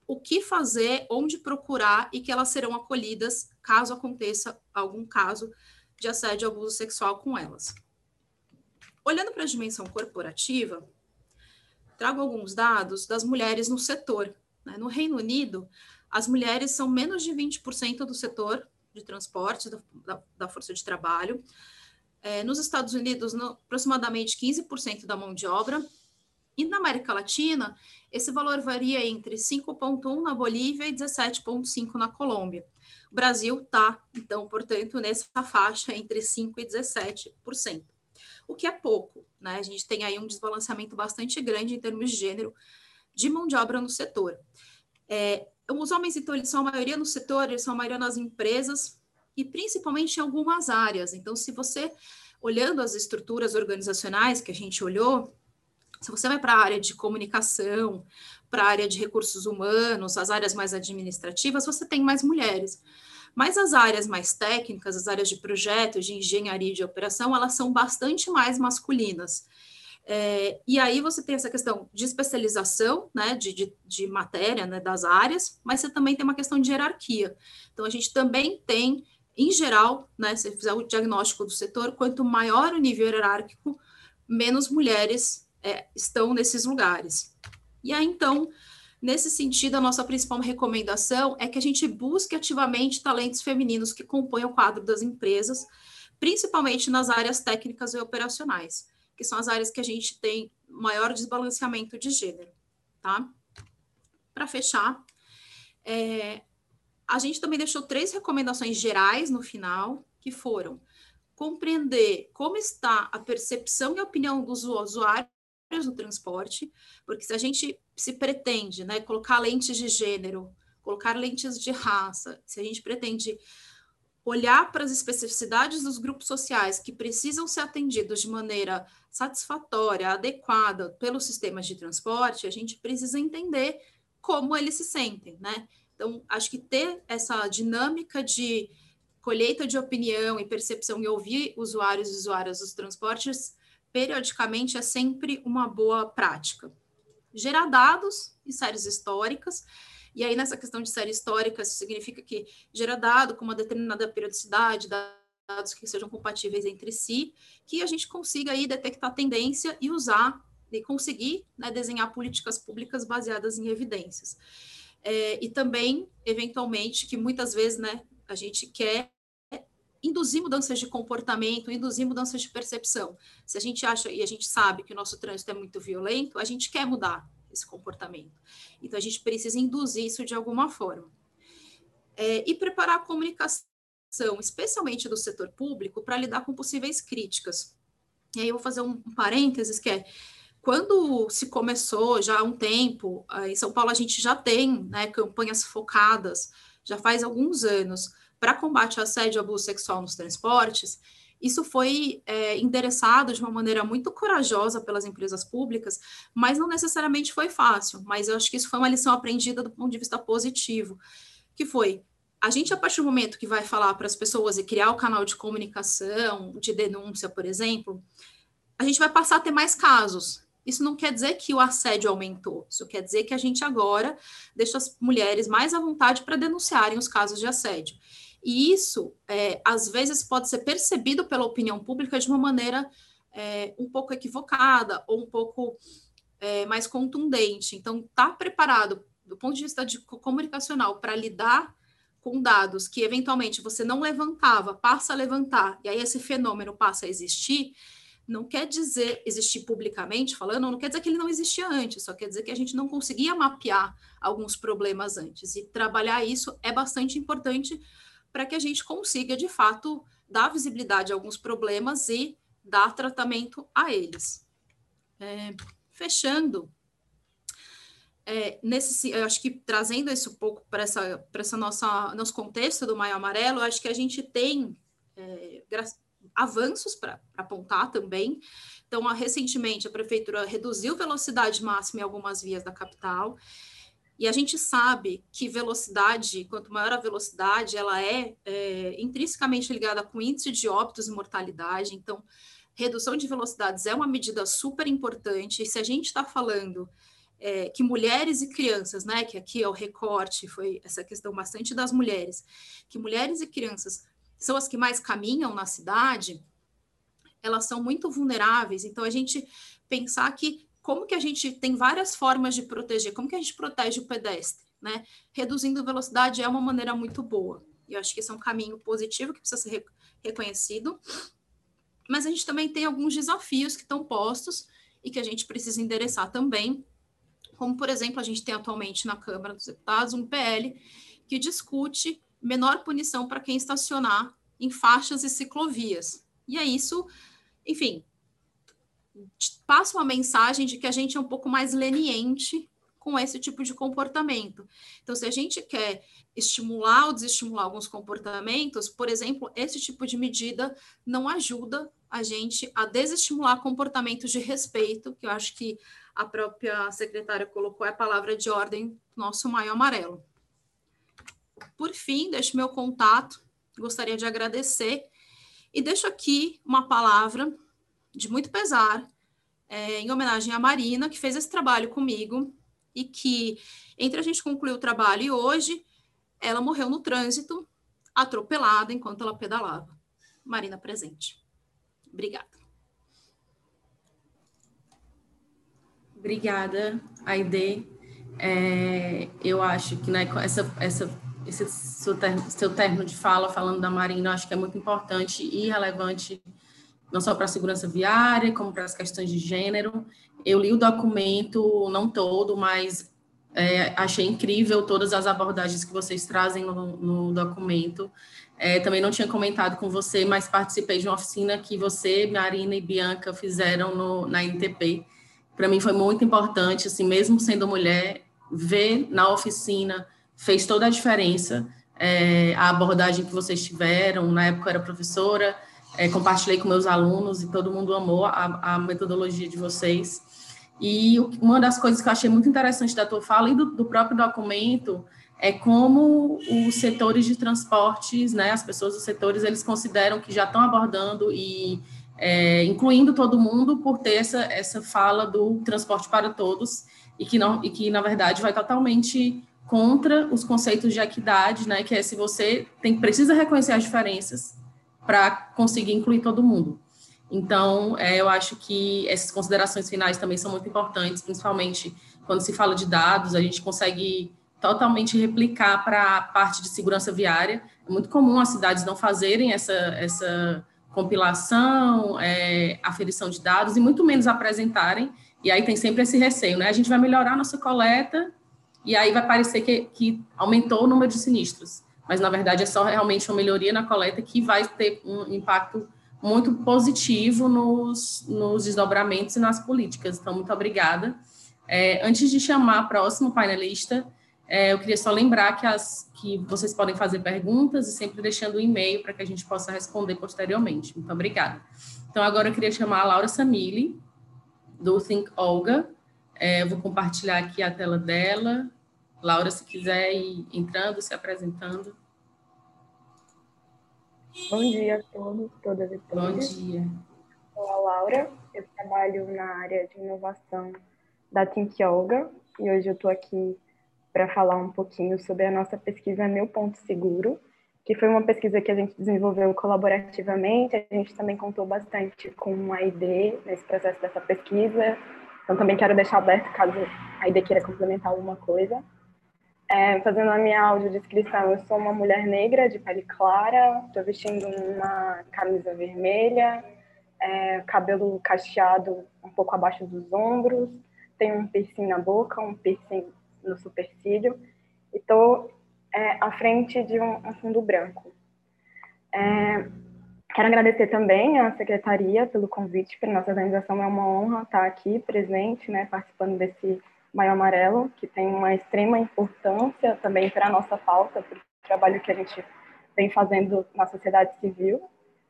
o que fazer, onde procurar e que elas serão acolhidas caso aconteça algum caso de assédio e abuso sexual com elas. Olhando para a dimensão corporativa, trago alguns dados das mulheres no setor. Né? No Reino Unido, as mulheres são menos de 20% do setor de transporte, da, da, da força de trabalho. É, nos Estados Unidos, no, aproximadamente 15% da mão de obra. E na América Latina, esse valor varia entre 5,1% na Bolívia e 17,5% na Colômbia. O Brasil está, então, portanto, nessa faixa entre 5% e 17%, o que é pouco, né? A gente tem aí um desbalanceamento bastante grande em termos de gênero de mão de obra no setor. É, os homens, então, eles são a maioria no setor, eles são a maioria nas empresas e principalmente em algumas áreas. Então, se você, olhando as estruturas organizacionais que a gente olhou, se você vai para a área de comunicação, para a área de recursos humanos, as áreas mais administrativas, você tem mais mulheres. Mas as áreas mais técnicas, as áreas de projetos, de engenharia e de operação, elas são bastante mais masculinas. É, e aí você tem essa questão de especialização, né, de, de, de matéria, né, das áreas, mas você também tem uma questão de hierarquia. Então, a gente também tem, em geral, né, se fizer o diagnóstico do setor, quanto maior o nível hierárquico, menos mulheres é, estão nesses lugares. E aí, então, Nesse sentido, a nossa principal recomendação é que a gente busque ativamente talentos femininos que compõem o quadro das empresas, principalmente nas áreas técnicas e operacionais, que são as áreas que a gente tem maior desbalanceamento de gênero, tá? Para fechar, é, a gente também deixou três recomendações gerais no final, que foram compreender como está a percepção e a opinião dos usuários no transporte, porque se a gente se pretende né, colocar lentes de gênero, colocar lentes de raça, se a gente pretende olhar para as especificidades dos grupos sociais que precisam ser atendidos de maneira satisfatória, adequada pelos sistemas de transporte, a gente precisa entender como eles se sentem, né? Então, acho que ter essa dinâmica de colheita de opinião e percepção e ouvir usuários e usuárias dos transportes periodicamente é sempre uma boa prática. Gerar dados e séries históricas, e aí nessa questão de série histórica, significa que gera dado com uma determinada periodicidade, dados que sejam compatíveis entre si, que a gente consiga aí detectar tendência e usar e conseguir né, desenhar políticas públicas baseadas em evidências. É, e também, eventualmente, que muitas vezes né, a gente quer induzir mudanças de comportamento, induzir mudanças de percepção. Se a gente acha e a gente sabe que o nosso trânsito é muito violento, a gente quer mudar esse comportamento. Então, a gente precisa induzir isso de alguma forma. É, e preparar a comunicação, especialmente do setor público, para lidar com possíveis críticas. E aí eu vou fazer um, parênteses, que é, quando se começou já há um tempo, em São Paulo a gente já tem né, campanhas focadas, já faz alguns anos, para combate ao assédio e abuso sexual nos transportes, isso foi é, endereçado de uma maneira muito corajosa pelas empresas públicas, mas não necessariamente foi fácil. Mas eu acho que isso foi uma lição aprendida do ponto de vista positivo, que foi a gente, a partir do momento que vai falar para as pessoas e criar o canal de comunicação, de denúncia, por exemplo, a gente vai passar a ter mais casos. Isso não quer dizer que o assédio aumentou, isso quer dizer que a gente agora deixa as mulheres mais à vontade para denunciarem os casos de assédio. E isso, é, às vezes, pode ser percebido pela opinião pública de uma maneira é, um pouco equivocada ou um pouco é, mais contundente. Então, estar tá preparado do ponto de vista de comunicacional para lidar com dados que eventualmente você não levantava, passa a levantar, e aí esse fenômeno passa a existir, não quer dizer existir publicamente falando, não quer dizer que ele não existia antes, só quer dizer que a gente não conseguia mapear alguns problemas antes. E trabalhar isso é bastante importante para que a gente consiga, de fato, dar visibilidade a alguns problemas e dar tratamento a eles. É, fechando, é, nesse, eu acho que trazendo isso um pouco para essa, essa nossa nosso contexto do Maio Amarelo, acho que a gente tem é, avanços para apontar também. Então, recentemente, a prefeitura reduziu velocidade máxima em algumas vias da capital. E a gente sabe que velocidade, quanto maior a velocidade, ela é, é intrinsecamente ligada com índice de óbitos e mortalidade. Então, redução de velocidades é uma medida super importante. E se a gente está falando é, que mulheres e crianças, né, que aqui é o recorte, foi essa questão bastante das mulheres, que mulheres e crianças são as que mais caminham na cidade, elas são muito vulneráveis. Então, a gente pensar que como que a gente tem várias formas de proteger, como que a gente protege o pedestre, né? Reduzindo velocidade é uma maneira muito boa. E eu acho que esse é um caminho positivo que precisa ser reconhecido. Mas a gente também tem alguns desafios que estão postos e que a gente precisa endereçar também. Como, por exemplo, a gente tem atualmente na Câmara dos Deputados um PL que discute menor punição para quem estacionar em faixas e ciclovias. E é isso, enfim, passa uma mensagem de que a gente é um pouco mais leniente com esse tipo de comportamento. Então, se a gente quer estimular ou desestimular alguns comportamentos, por exemplo, esse tipo de medida não ajuda a gente a desestimular comportamentos de respeito, que eu acho que a própria secretária colocou a palavra de ordem nosso maio amarelo. Por fim, deixo meu contato, gostaria de agradecer e deixo aqui uma palavra de muito pesar, é, em homenagem à Marina, que fez esse trabalho comigo e que, entre a gente concluir o trabalho e hoje, ela morreu no trânsito, atropelada enquanto ela pedalava. Marina presente. Obrigada. Obrigada, Aide. é, eu acho que né, essa, essa, esse seu, ter, seu termo de fala, falando da Marina, acho que é muito importante e relevante, não só para a segurança viária, como para as questões de gênero. Eu li o documento, não todo, mas é, achei incrível todas as abordagens que vocês trazem no, no documento. É, também não tinha comentado com você, mas participei de uma oficina que você, Marina e Bianca fizeram no, na NTP. Para mim foi muito importante, assim, mesmo sendo mulher, ver na oficina fez toda a diferença. É, a abordagem que vocês tiveram, na época eu era professora, é, compartilhei com meus alunos e todo mundo amou a, a metodologia de vocês. E uma das coisas que eu achei muito interessante da tua fala e do, do próprio documento é como os setores de transportes, né, as pessoas dos setores, eles consideram que já estão abordando e é, incluindo todo mundo por ter essa, essa fala do transporte para todos e que não e que na verdade vai totalmente contra os conceitos de equidade, né, que é se você tem precisa reconhecer as diferenças para conseguir incluir todo mundo. Então, é, eu acho que essas considerações finais também são muito importantes, principalmente quando se fala de dados, a gente consegue totalmente replicar para a parte de segurança viária. É muito comum as cidades não fazerem essa, essa compilação, é, aferição de dados, e muito menos apresentarem, e aí tem sempre esse receio, né? A gente vai melhorar a nossa coleta, e aí vai parecer que, que aumentou o número de sinistros, mas na verdade é só realmente uma melhoria na coleta que vai ter um impacto muito positivo nos, nos desdobramentos e nas políticas. Então, muito obrigada. É, antes de chamar a próximo painelista, é, eu queria só lembrar que, as, que vocês podem fazer perguntas e sempre deixando o um e-mail para que a gente possa responder posteriormente. Muito obrigada. Então, agora eu queria chamar a Laura Samili, do Think Olga. É, eu vou compartilhar aqui a tela dela. Laura, se quiser ir entrando, se apresentando. Bom dia a todos, todas e todos. Bom dia. Sou a Laura, eu trabalho na área de inovação da Think Yoga e hoje eu estou aqui para falar um pouquinho sobre a nossa pesquisa Meu Ponto Seguro, que foi uma pesquisa que a gente desenvolveu colaborativamente. A gente também contou bastante com a ID nesse processo dessa pesquisa. Então, também quero deixar aberto caso a ID queira complementar alguma coisa. É, fazendo a minha audiodescrição, eu sou uma mulher negra de pele clara, estou vestindo uma camisa vermelha, é, cabelo cacheado um pouco abaixo dos ombros, tenho um piercing na boca, um piercing no supercílio, e estou é, à frente de um, um fundo branco. É, quero agradecer também à secretaria pelo convite para nossa organização, é uma honra estar aqui presente, né, participando desse Maio Amarelo, que tem uma extrema importância também para a nossa pauta, para o trabalho que a gente vem fazendo na sociedade civil.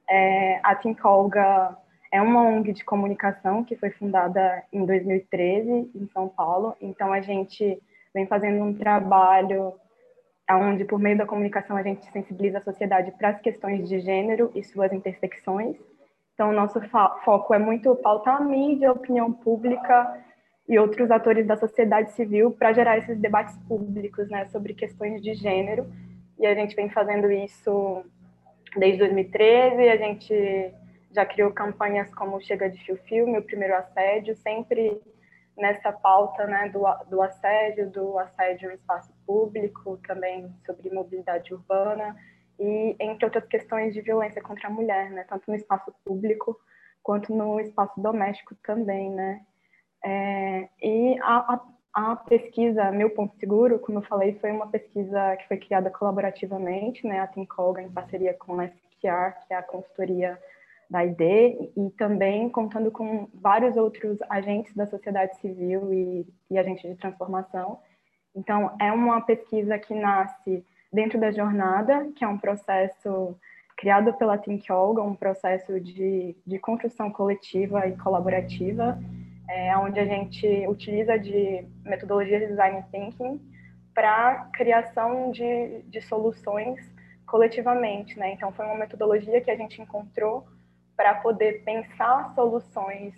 É, a Tincolga é uma ONG de comunicação que foi fundada em 2013 em São Paulo, então a gente vem fazendo um trabalho onde, por meio da comunicação, a gente sensibiliza a sociedade para as questões de gênero e suas intersecções. Então, o nosso foco é muito pautar a mídia, a opinião pública e outros atores da sociedade civil para gerar esses debates públicos né, sobre questões de gênero. E a gente vem fazendo isso desde 2013, a gente já criou campanhas como Chega de Fio Fio, Meu Primeiro Assédio, sempre nessa pauta né, do, do assédio, do assédio no espaço público, também sobre mobilidade urbana, e entre outras questões de violência contra a mulher, né, tanto no espaço público quanto no espaço doméstico também, né. É, e a, a, a, pesquisa Meu Ponto Seguro, como eu falei, foi uma pesquisa que foi criada colaborativamente, né, a Tincolga em parceria com a SQR, que é a consultoria da ID, e também contando com vários outros agentes da sociedade civil e, e agentes de transformação. Então, é uma pesquisa que nasce dentro da jornada, que é um processo criado pela Think Olga, um processo de, de construção coletiva e colaborativa, é, onde a gente utiliza de metodologia de design thinking para criação de, de soluções coletivamente, né? Então foi uma metodologia que a gente encontrou para poder pensar soluções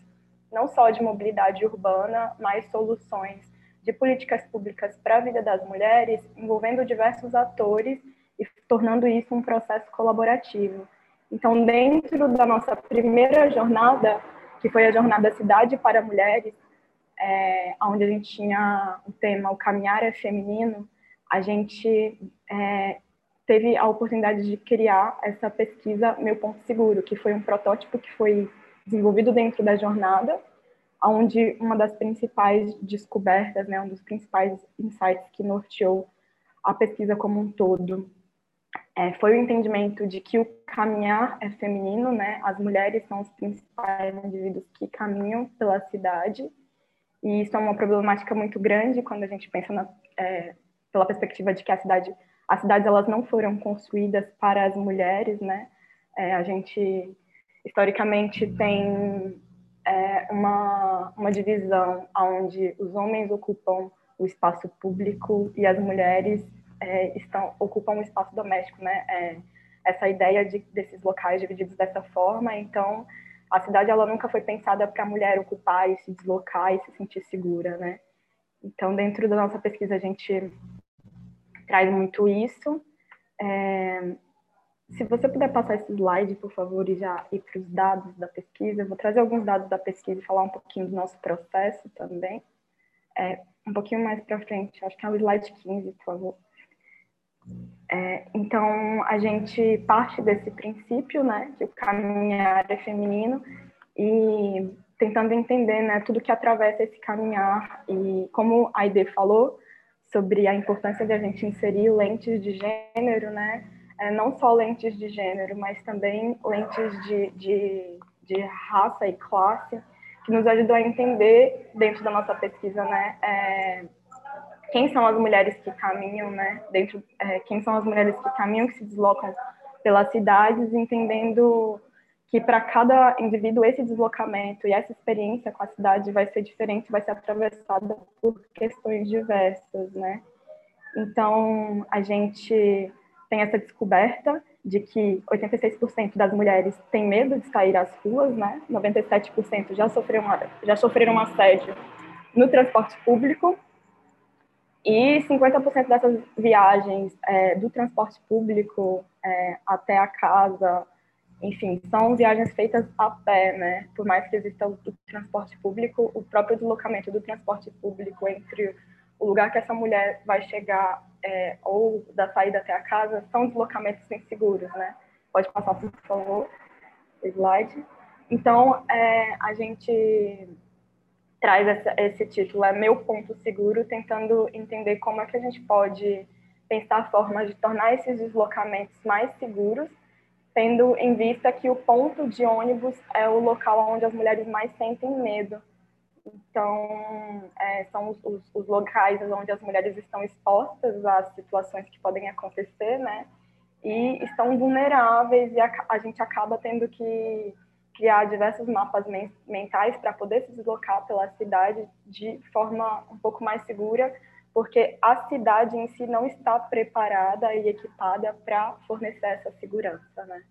não só de mobilidade urbana, mas soluções de políticas públicas para a vida das mulheres, envolvendo diversos atores e tornando isso um processo colaborativo. Então, dentro da nossa primeira jornada, que foi a jornada Cidade para Mulheres, é, onde a gente tinha o tema O Caminhar é Feminino, a gente é, teve a oportunidade de criar essa pesquisa Meu Ponto Seguro, que foi um protótipo que foi desenvolvido dentro da jornada, onde uma das principais descobertas, né, um dos principais insights que norteou a pesquisa como um todo, é, foi o entendimento de que o caminhar é feminino, né? As mulheres são os principais indivíduos que caminham pela cidade, e isso é uma problemática muito grande quando a gente pensa na, é, pela perspectiva de que a cidade, as cidades elas não foram construídas para as mulheres, né? É, a gente historicamente tem é, uma, uma divisão onde os homens ocupam o espaço público e as mulheres é, estão, ocupam o espaço doméstico, né? É, essa ideia de, desses locais divididos dessa forma, então a cidade ela nunca foi pensada para a mulher ocupar e se deslocar e se sentir segura, né? Então dentro da nossa pesquisa a gente traz muito isso. É, se você puder passar esse slide, por favor, e já ir para os dados da pesquisa, eu vou trazer alguns dados da pesquisa e falar um pouquinho do nosso processo também. É, um pouquinho mais para frente, acho que é o slide 15, por favor. É, então, a gente parte desse princípio, né, que o caminhar é feminino, e tentando entender, né, tudo que atravessa esse caminhar, e como a Aide falou, sobre a importância de a gente inserir lentes de gênero, né, é, não só lentes de gênero, mas também lentes de, de, de raça e classe, que nos ajudou a entender, dentro da nossa pesquisa, né, é, quem são as mulheres que caminham, né, dentro, é, quem são as mulheres que caminham, que se deslocam pelas cidades, entendendo que para cada indivíduo esse deslocamento e essa experiência com a cidade vai ser diferente, vai ser atravessada por questões diversas, né? Então, a gente tem essa descoberta de que 86% das mulheres têm medo de sair às ruas, né? 97% já sofreram, já sofreram assédio no transporte público e 50% dessas viagens é, do transporte público é, até a casa, enfim, são viagens feitas a pé, né? Por mais que exista o, transporte público, o próprio deslocamento do transporte público entre o lugar que essa mulher vai chegar é, ou da saída até a casa são deslocamentos inseguros, né? Pode passar, por favor, slide. Então, é, a gente traz essa, esse título, é Meu Ponto Seguro, tentando entender como é que a gente pode pensar formas de tornar esses deslocamentos mais seguros, tendo em vista que o ponto de ônibus é o local onde as mulheres mais sentem medo. Então, é, são os, os, os, locais onde as mulheres estão expostas às situações que podem acontecer, né? E estão vulneráveis e a, a gente acaba tendo que criar diversos mapas mentais para poder se deslocar pela cidade de forma um pouco mais segura, porque a cidade em si não está preparada e equipada para fornecer essa segurança, né?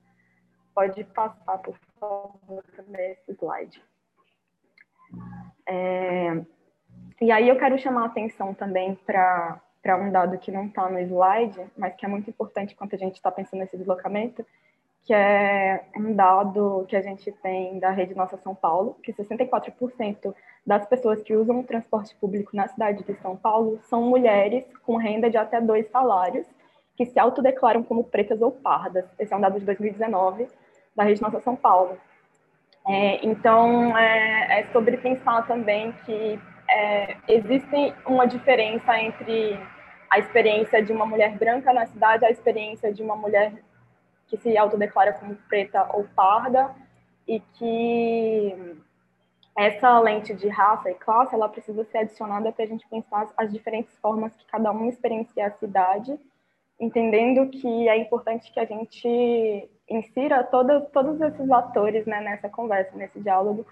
Pode passar, por favor, também esse slide. É, e aí eu quero chamar a atenção também para um dado que não está no slide, mas que é muito importante quando a gente está pensando nesse deslocamento, que é um dado que a gente tem da Rede Nossa São Paulo, que 64% das pessoas que usam o transporte público na cidade de São Paulo são mulheres com renda de até dois salários, que se autodeclaram como pretas ou pardas. Esse é um dado de 2019 da Rede Nossa São Paulo. É, então, é, é, sobre pensar também que é, existe uma diferença entre a experiência de uma mulher branca na cidade e a experiência de uma mulher que se autodeclara como preta ou parda e que essa lente de raça e classe ela precisa ser adicionada para a gente pensar as diferentes formas que cada um experiencia a cidade, entendendo que é importante que a gente insira todo, todos esses atores né, nessa conversa, nesse diálogo,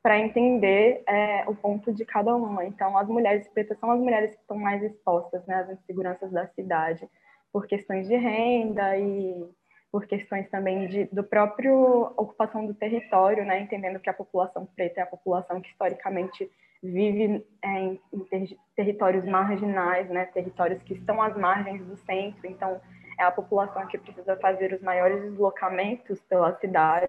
para entender é, o ponto de cada uma. Então, as mulheres pretas são as mulheres que estão mais expostas né, às inseguranças da cidade, por questões de renda e por questões também de, do próprio ocupação do território, né, entendendo que a população preta é a população que historicamente vive é, em, ter, territórios marginais, né, territórios que estão às margens do centro, então é a população que precisa fazer os maiores deslocamentos pela cidade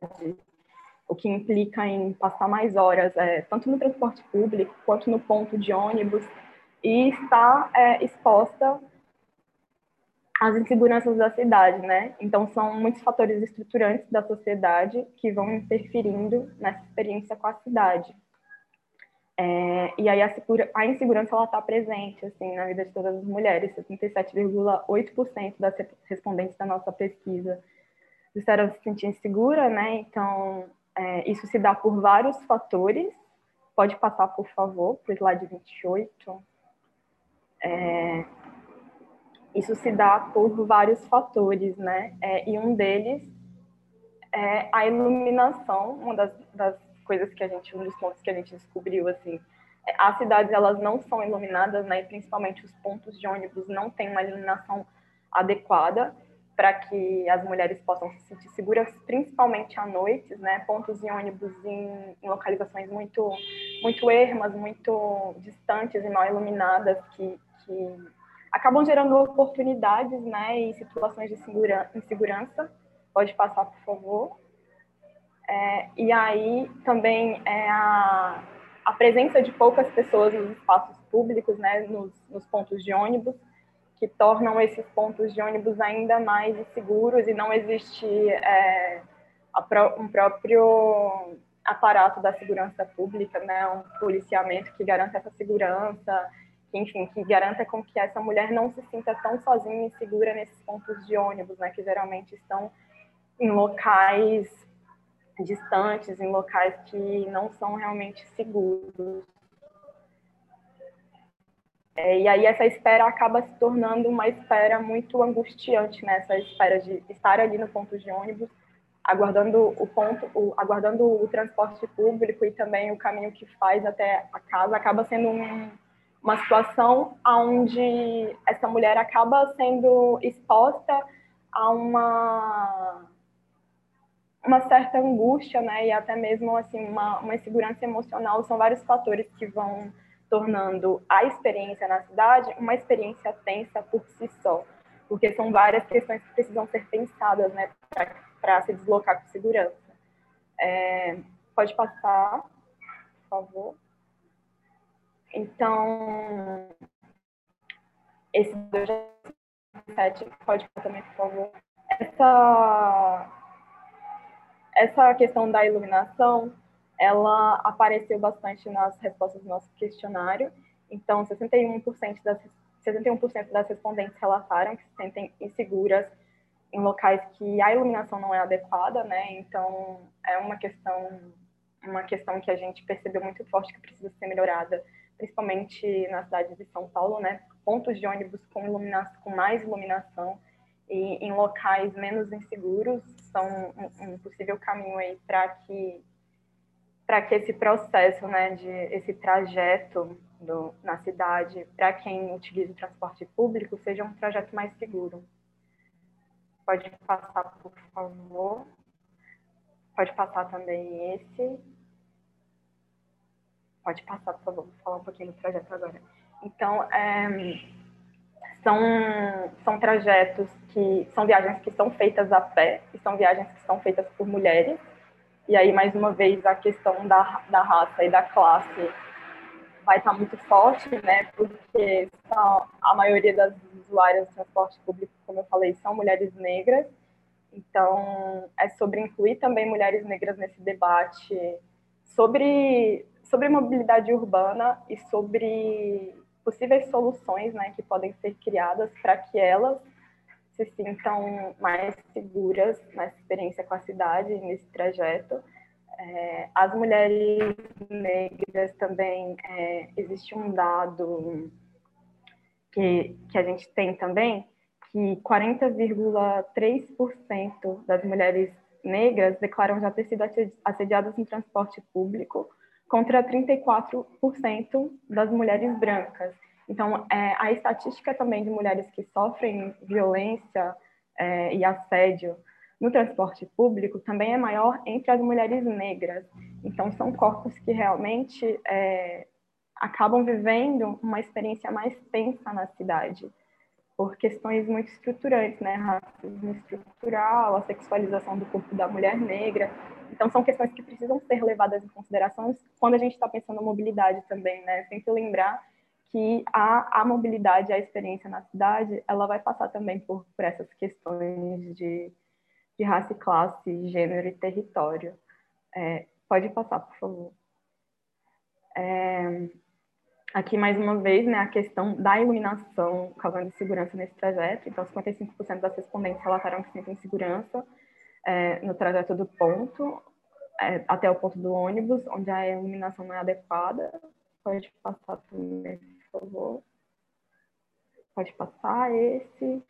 o que implica em passar mais horas, é, tanto no transporte público quanto no ponto de ônibus, e estar é, exposta às inseguranças da cidade, né? Então, são muitos fatores estruturantes da sociedade que vão interferindo nessa experiência com a cidade. É, e aí a, a insegurança ela está presente assim na vida de todas as mulheres. 77,8% das respondentes da nossa pesquisa disseram se sentir insegura, né? Então é, isso se dá por vários fatores. Pode passar, por favor, para o slide 28. É, isso se dá por vários fatores, né? É, e um deles é a iluminação, uma das, das coisas que a gente, um dos pontos que a gente descobriu, assim, é, as cidades elas não são iluminadas, né? E principalmente os pontos de ônibus não têm uma iluminação adequada para que as mulheres possam se sentir seguras, principalmente à noite, né? Pontos de ônibus em, em, localizações muito, muito ermas, muito distantes e mal iluminadas, que, que acabam gerando oportunidades, né? E situações de insegurança. Pode passar, por favor. É, e aí também é a, a presença de poucas pessoas nos espaços públicos, né? Nos, nos pontos de ônibus que tornam esses pontos de ônibus ainda mais inseguros e não existe é, um próprio aparato da segurança pública, né, um policiamento que garanta essa segurança, que, enfim, que garanta com que essa mulher não se sinta tão sozinha e segura nesses pontos de ônibus, né, que geralmente estão em locais distantes, em locais que não são realmente seguros. É, e aí essa espera acaba se tornando uma espera muito angustiante, né? Essa espera de estar ali no ponto de ônibus, aguardando o ponto, o, aguardando o transporte público e também o caminho que faz até a casa, acaba sendo um, uma situação onde essa mulher acaba sendo exposta a uma uma certa angústia, né? E até mesmo assim uma, uma insegurança emocional. São vários fatores que vão tornando a experiência na cidade uma experiência tensa por si só, porque são várias questões que precisam ser pensadas né, para se deslocar com segurança. É, pode passar, por favor. Então, esse 207, pode também, por favor. Essa, essa questão da iluminação ela apareceu bastante nas respostas do nosso questionário. Então, 61% das 61% das respondentes relataram que se sentem inseguras em locais que a iluminação não é adequada, né? Então, é uma questão uma questão que a gente percebeu muito forte que precisa ser melhorada, principalmente na cidade de São Paulo, né? Pontos de ônibus com iluminação, com mais iluminação e em locais menos inseguros são um, um possível caminho aí para que para que esse processo, né, de esse trajeto do, na cidade, para quem utiliza o transporte público, seja um trajeto mais seguro. Pode passar, por favor. Pode passar também esse. Pode passar, por favor. Vou falar um pouquinho do trajeto agora. Então, é, são, são trajetos que são viagens que são feitas a pé e são viagens que são feitas por mulheres e aí, mais uma vez, a questão da, da raça e da classe vai estar muito forte, né? Porque são, a maioria das usuárias do transporte público, como eu falei, são mulheres negras. Então, é sobre incluir também mulheres negras nesse debate sobre, sobre mobilidade urbana e sobre possíveis soluções né, que podem ser criadas para que elas se sintam mais seguras nessa experiência com a cidade, nesse trajeto. É, as mulheres negras também, é, existe um dado que, que a gente tem também, que 40,3% das mulheres negras declaram já ter sido assediadas no transporte público, contra 34% das mulheres brancas. Então, é, a estatística também de mulheres que sofrem violência é, e assédio no transporte público também é maior entre as mulheres negras. Então, são corpos que realmente é, acabam vivendo uma experiência mais tensa na cidade, por questões muito estruturantes, né? Racismo estrutural, a sexualização do corpo da mulher negra. Então, são questões que precisam ser levadas em consideração quando a gente está pensando na mobilidade também, né? Sempre lembrar que a, a mobilidade, a experiência na cidade, ela vai passar também por, por essas questões de, de raça e classe, gênero e território. É, pode passar, por favor. É, aqui, mais uma vez, né, a questão da iluminação causando insegurança nesse trajeto. Então, 55% das respondentes relataram que sentem insegurança é, no trajeto do ponto é, até o ponto do ônibus, onde a iluminação não é adequada. Pode passar também, por favor. Pode passar esse.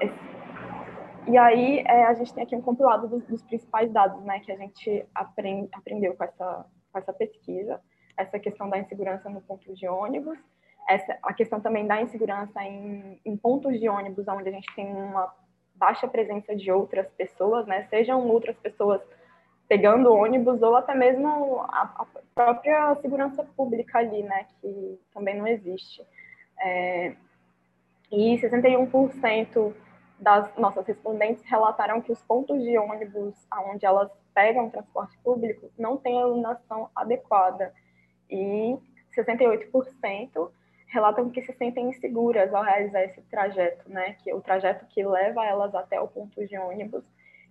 esse. E aí, é, a gente tem aqui um compilado dos, dos, principais dados né, que a gente aprend, aprendeu com essa, com essa pesquisa. Essa questão da insegurança no ponto de ônibus, essa, a questão também da insegurança em, em pontos de ônibus, onde a gente tem uma baixa presença de outras pessoas, né? Sejam outras pessoas pegando ônibus ou até mesmo a, a própria segurança pública ali, né? Que também não existe. É, e 61% das nossas respondentes relataram que os pontos de ônibus onde elas pegam transporte público não têm iluminação adequada. E 68% relatam que se sentem inseguras ao realizar esse trajeto, né? Que o trajeto que leva elas até o ponto de ônibus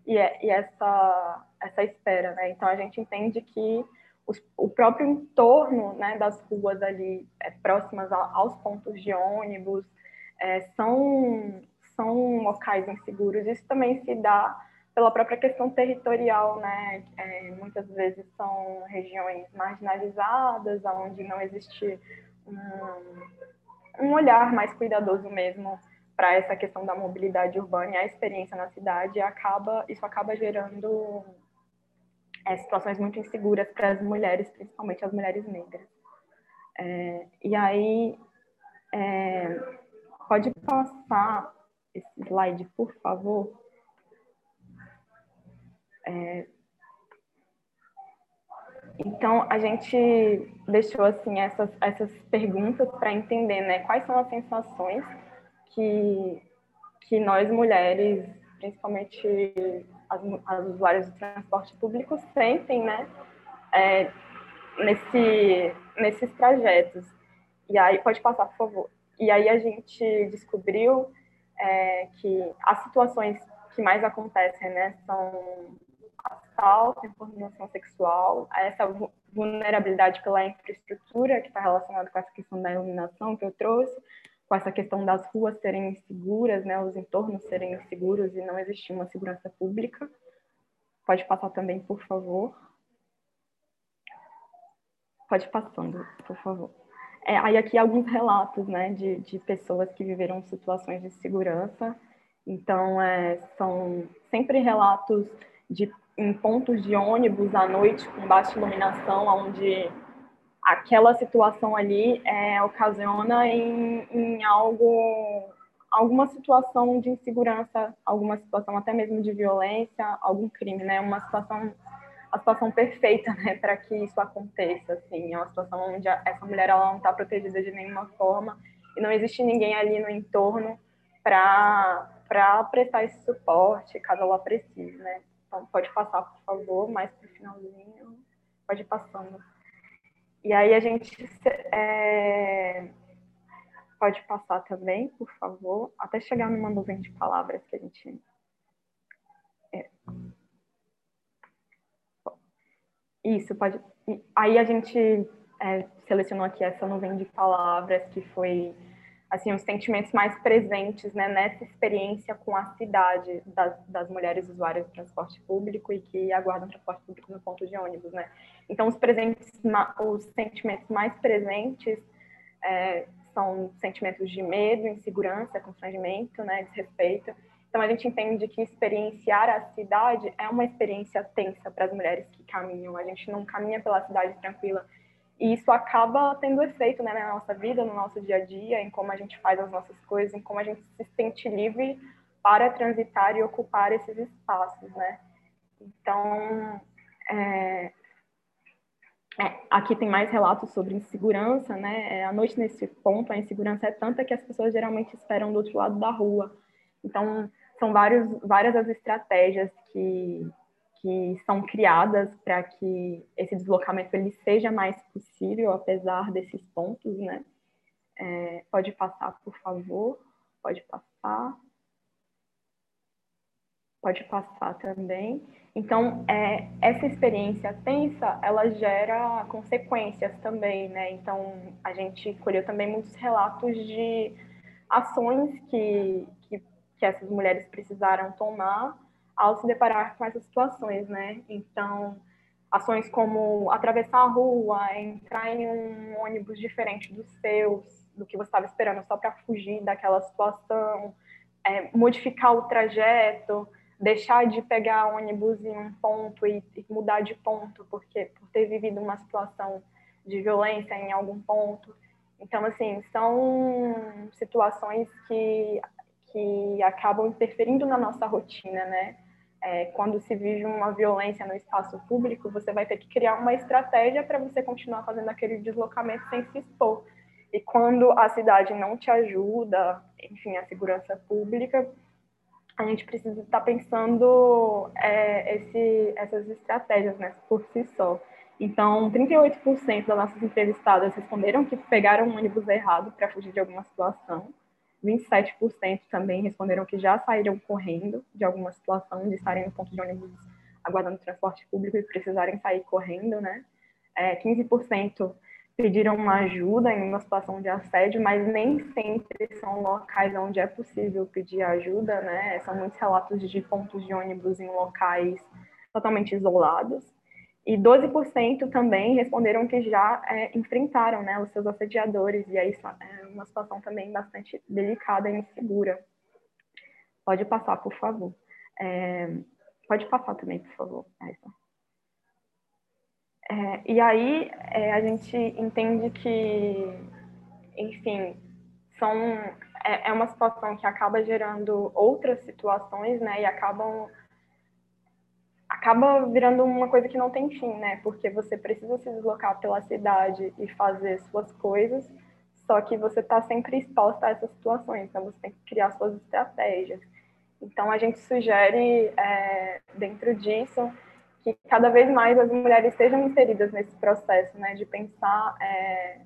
e, é, e essa essa espera, né? Então a gente entende que os, o próprio entorno, né, das ruas ali é, próximas a, aos pontos de ônibus é, são são locais inseguros. Isso também se dá pela própria questão territorial, né? É, muitas vezes são regiões marginalizadas, onde não existe um, olhar mais cuidadoso mesmo para essa questão da mobilidade urbana e a experiência na cidade, acaba, isso acaba gerando é, situações muito inseguras para as mulheres, principalmente as mulheres negras. É, e aí, é, pode passar esse slide, por favor? Então, a gente deixou assim essas, essas perguntas para entender né, quais são as sensações que, que nós mulheres, principalmente as, as usuárias do transporte público, sentem né, é, nesse, nesses trajetos. E aí, pode passar, por favor. E aí a gente descobriu é, que as situações que mais acontecem né, são assalto, importunação sexual, essa vulnerabilidade pela infraestrutura, que está relacionada com essa questão da iluminação que eu trouxe, com essa questão das ruas serem inseguras, né, os entornos serem inseguros e não existir uma segurança pública. Pode passar também, por favor. Pode passando, por favor. É, aí aqui alguns relatos, né, de, de pessoas que viveram situações de segurança. Então, é, são sempre relatos de em pontos de ônibus à noite com baixa iluminação, onde aquela situação ali é, ocasiona em, em algo, alguma situação de insegurança, alguma situação até mesmo de violência, algum crime, né? Uma situação, a situação perfeita, né, para que isso aconteça, assim, é uma situação onde essa mulher ela não está protegida de nenhuma forma e não existe ninguém ali no entorno para para prestar esse suporte caso ela precise, né? Então, pode passar, por favor, mais para o finalzinho. Pode ir passando. E aí a gente é, pode passar também, por favor, até chegar numa nuvem de palavras que a gente. É. Isso, pode. Aí a gente é, selecionou aqui essa nuvem de palavras que foi assim os sentimentos mais presentes né, nessa experiência com a cidade das, das, mulheres usuárias do transporte público e que aguardam transporte público no ponto de ônibus, né? Então os presentes, os sentimentos mais presentes é, são sentimentos de medo, insegurança, constrangimento, né, desrespeito. Então a gente entende que experienciar a cidade é uma experiência tensa para as mulheres que caminham. A gente não caminha pela cidade tranquila e isso acaba tendo efeito né, na nossa vida, no nosso dia a dia, em como a gente faz as nossas coisas, em como a gente se sente livre para transitar e ocupar esses espaços, né? Então, é, é, aqui tem mais relatos sobre insegurança, né? É, a noite nesse ponto, a insegurança é tanta que as pessoas geralmente esperam do outro lado da rua. Então, são vários, várias as estratégias que, que são criadas para que esse deslocamento ele seja mais possível, apesar desses pontos, né? É, pode passar, por favor. Pode passar. Pode passar também. Então, é, essa experiência tensa, ela gera consequências também, né? Então, a gente colheu também muitos relatos de ações que, que, que essas mulheres precisaram tomar ao se deparar com essas situações, né? Então, ações como atravessar a rua, entrar em um ônibus diferente dos seus, do que você estava esperando, só para fugir daquela situação, é, modificar o trajeto, deixar de pegar ônibus em um ponto e, e mudar de ponto, porque por ter vivido uma situação de violência em algum ponto. Então, assim, são situações que, que acabam interferindo na nossa rotina, né? É, quando se vive uma violência no espaço público, você vai ter que criar uma estratégia para você continuar fazendo aquele deslocamento sem se expor. E quando a cidade não te ajuda, enfim, a segurança pública, a gente precisa estar pensando é, esse, essas estratégias né, por si só. Então, 38% das nossas entrevistadas responderam que pegaram um ônibus errado para fugir de alguma situação. 27% também responderam que já saíram correndo de alguma situação, de estarem no ponto de ônibus aguardando transporte público e precisarem sair correndo, né? É, 15% pediram uma ajuda em uma situação de assédio, mas nem sempre são locais onde é possível pedir ajuda, né? São muitos relatos de pontos de ônibus em locais totalmente isolados. E 12% também responderam que já é, enfrentaram né, os seus assediadores, e aí é uma situação também bastante delicada e insegura. Pode passar, por favor. É, pode passar também, por favor. É, e aí é, a gente entende que, enfim, são, é, é, uma situação que acaba gerando outras situações, né? E acabam acaba virando uma coisa que não tem fim, né? Porque você precisa se deslocar pela cidade e fazer suas coisas, só que você está sempre exposta a essas situações, então você tem que criar suas estratégias. Então a gente sugere é, dentro disso que cada vez mais as mulheres sejam inseridas nesse processo, né, de pensar é,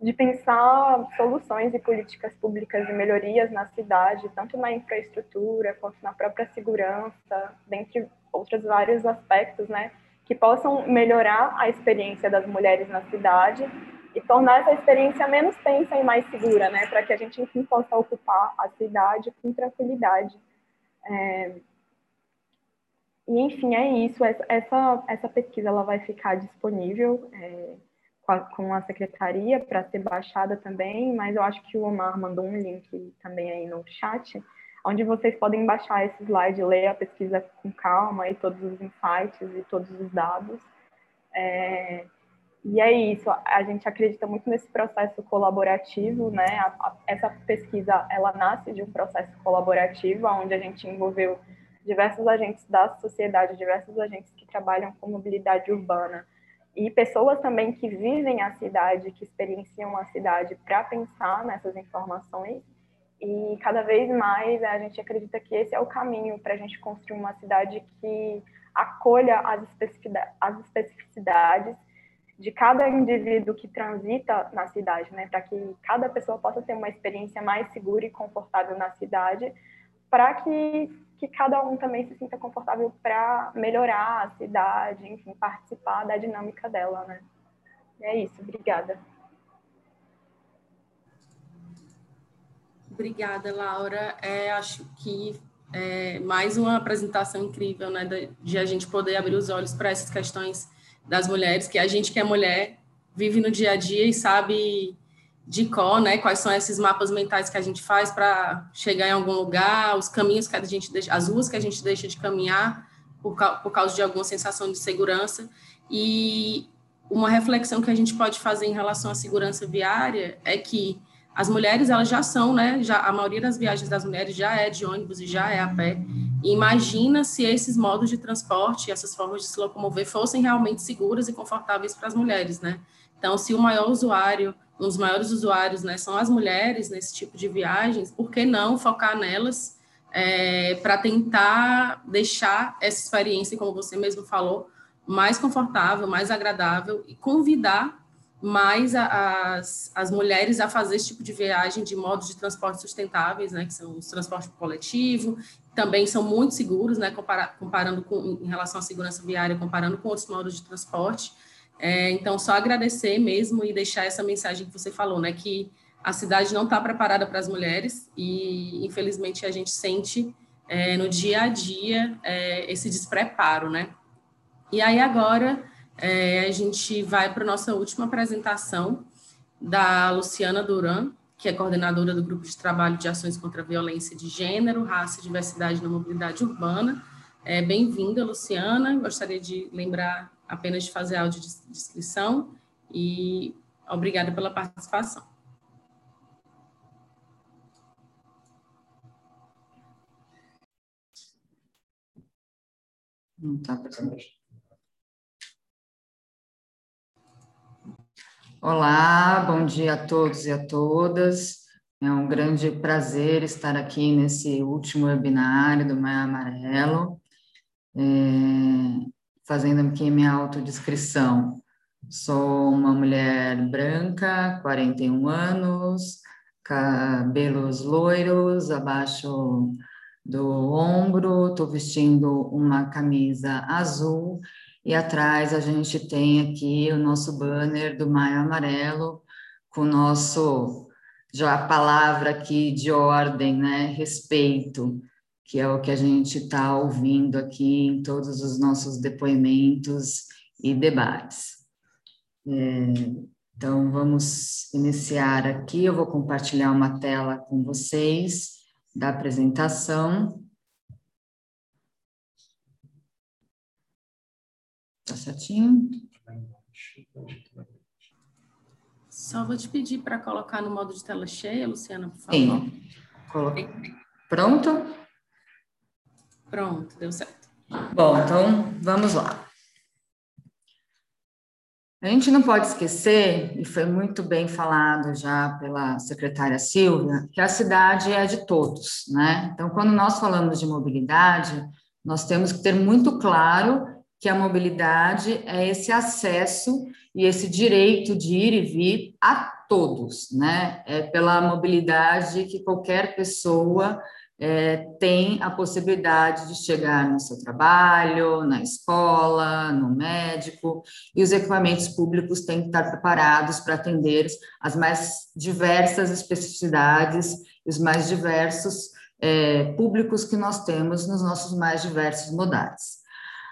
de pensar soluções e políticas públicas de melhorias na cidade, tanto na infraestrutura quanto na própria segurança, dentre outros vários aspectos, né, que possam melhorar a experiência das mulheres na cidade e tornar essa experiência menos tensa e mais segura, né, para que a gente enfim possa ocupar a cidade com tranquilidade. É, e, enfim, é isso. Essa, essa pesquisa ela vai ficar disponível é, com, a, secretaria para ser baixada também, mas eu acho que o Omar mandou um link também aí no chat, onde vocês podem baixar esse slide, ler a pesquisa com calma e todos os insights e todos os dados. É, e é isso, a gente acredita muito nesse processo colaborativo, né? A, a, essa pesquisa, ela nasce de um processo colaborativo, onde a gente envolveu diversos agentes da sociedade, diversos agentes que trabalham com mobilidade urbana e pessoas também que vivem a cidade, que experienciam a cidade para pensar nessas informações. E cada vez mais a gente acredita que esse é o caminho para a gente construir uma cidade que acolha as especificidades, de cada indivíduo que transita na cidade, né, para que cada pessoa possa ter uma experiência mais segura e confortável na cidade, para que que cada um também se sinta confortável para melhorar a cidade, enfim, participar da dinâmica dela, né? É isso, obrigada. Obrigada, Laura. É, acho que é mais uma apresentação incrível, né, de, de a gente poder abrir os olhos para essas questões das mulheres, que a gente que é mulher vive no dia a dia e sabe de cor, né? Quais são esses mapas mentais que a gente faz para chegar em algum lugar, os caminhos que a gente deixa, as ruas que a gente deixa de caminhar por, por causa de alguma sensação de segurança. E uma reflexão que a gente pode fazer em relação à segurança viária é que as mulheres elas já são, né? Já a maioria das viagens das mulheres já é de ônibus e já é a pé. E imagina se esses modos de transporte, essas formas de se locomover fossem realmente seguras e confortáveis para as mulheres, né? Então, se o maior usuário um dos maiores usuários né, são as mulheres nesse tipo de viagens, por que não focar nelas é, para tentar deixar essa experiência, como você mesmo falou, mais confortável, mais agradável e convidar mais a, as, as mulheres a fazer esse tipo de viagem de modos de transporte sustentáveis, né, que são os transportes coletivo, também são muito seguros, né, comparando com, em relação à segurança viária, comparando com outros modos de transporte. É, então, só agradecer mesmo e deixar essa mensagem que você falou, né, que a cidade não está preparada para as mulheres e, infelizmente, a gente sente é, no dia a dia é, esse despreparo, né? E aí, agora, é, a gente vai para a nossa última apresentação da Luciana Duran, que é coordenadora do Grupo de Trabalho de Ações contra a Violência de Gênero, Raça e Diversidade na Mobilidade Urbana. É, Bem-vinda, Luciana. Gostaria de lembrar apenas de fazer a audiodescrição e obrigada pela participação. Não presente. Olá, bom dia a todos e a todas. É um grande prazer estar aqui nesse último webinário do Maia Amarelo, é, fazendo aqui minha autodescrição. Sou uma mulher branca, 41 anos, cabelos loiros abaixo do ombro, estou vestindo uma camisa azul e atrás a gente tem aqui o nosso banner do Maio Amarelo, com o nosso, já a palavra aqui de ordem, né? Respeito, que é o que a gente está ouvindo aqui em todos os nossos depoimentos e debates. É, então, vamos iniciar aqui. Eu vou compartilhar uma tela com vocês da apresentação. Tá certinho? Só vou te pedir para colocar no modo de tela cheia, Luciana, por favor. Sim. Coloquei. Pronto? Pronto, deu certo. Bom, então vamos lá. A gente não pode esquecer, e foi muito bem falado já pela secretária Silvia, que a cidade é de todos, né? Então, quando nós falamos de mobilidade, nós temos que ter muito claro que a mobilidade é esse acesso e esse direito de ir e vir a todos, né? É pela mobilidade que qualquer pessoa é, tem a possibilidade de chegar no seu trabalho, na escola, no médico, e os equipamentos públicos têm que estar preparados para atender as mais diversas especificidades e os mais diversos é, públicos que nós temos nos nossos mais diversos modais.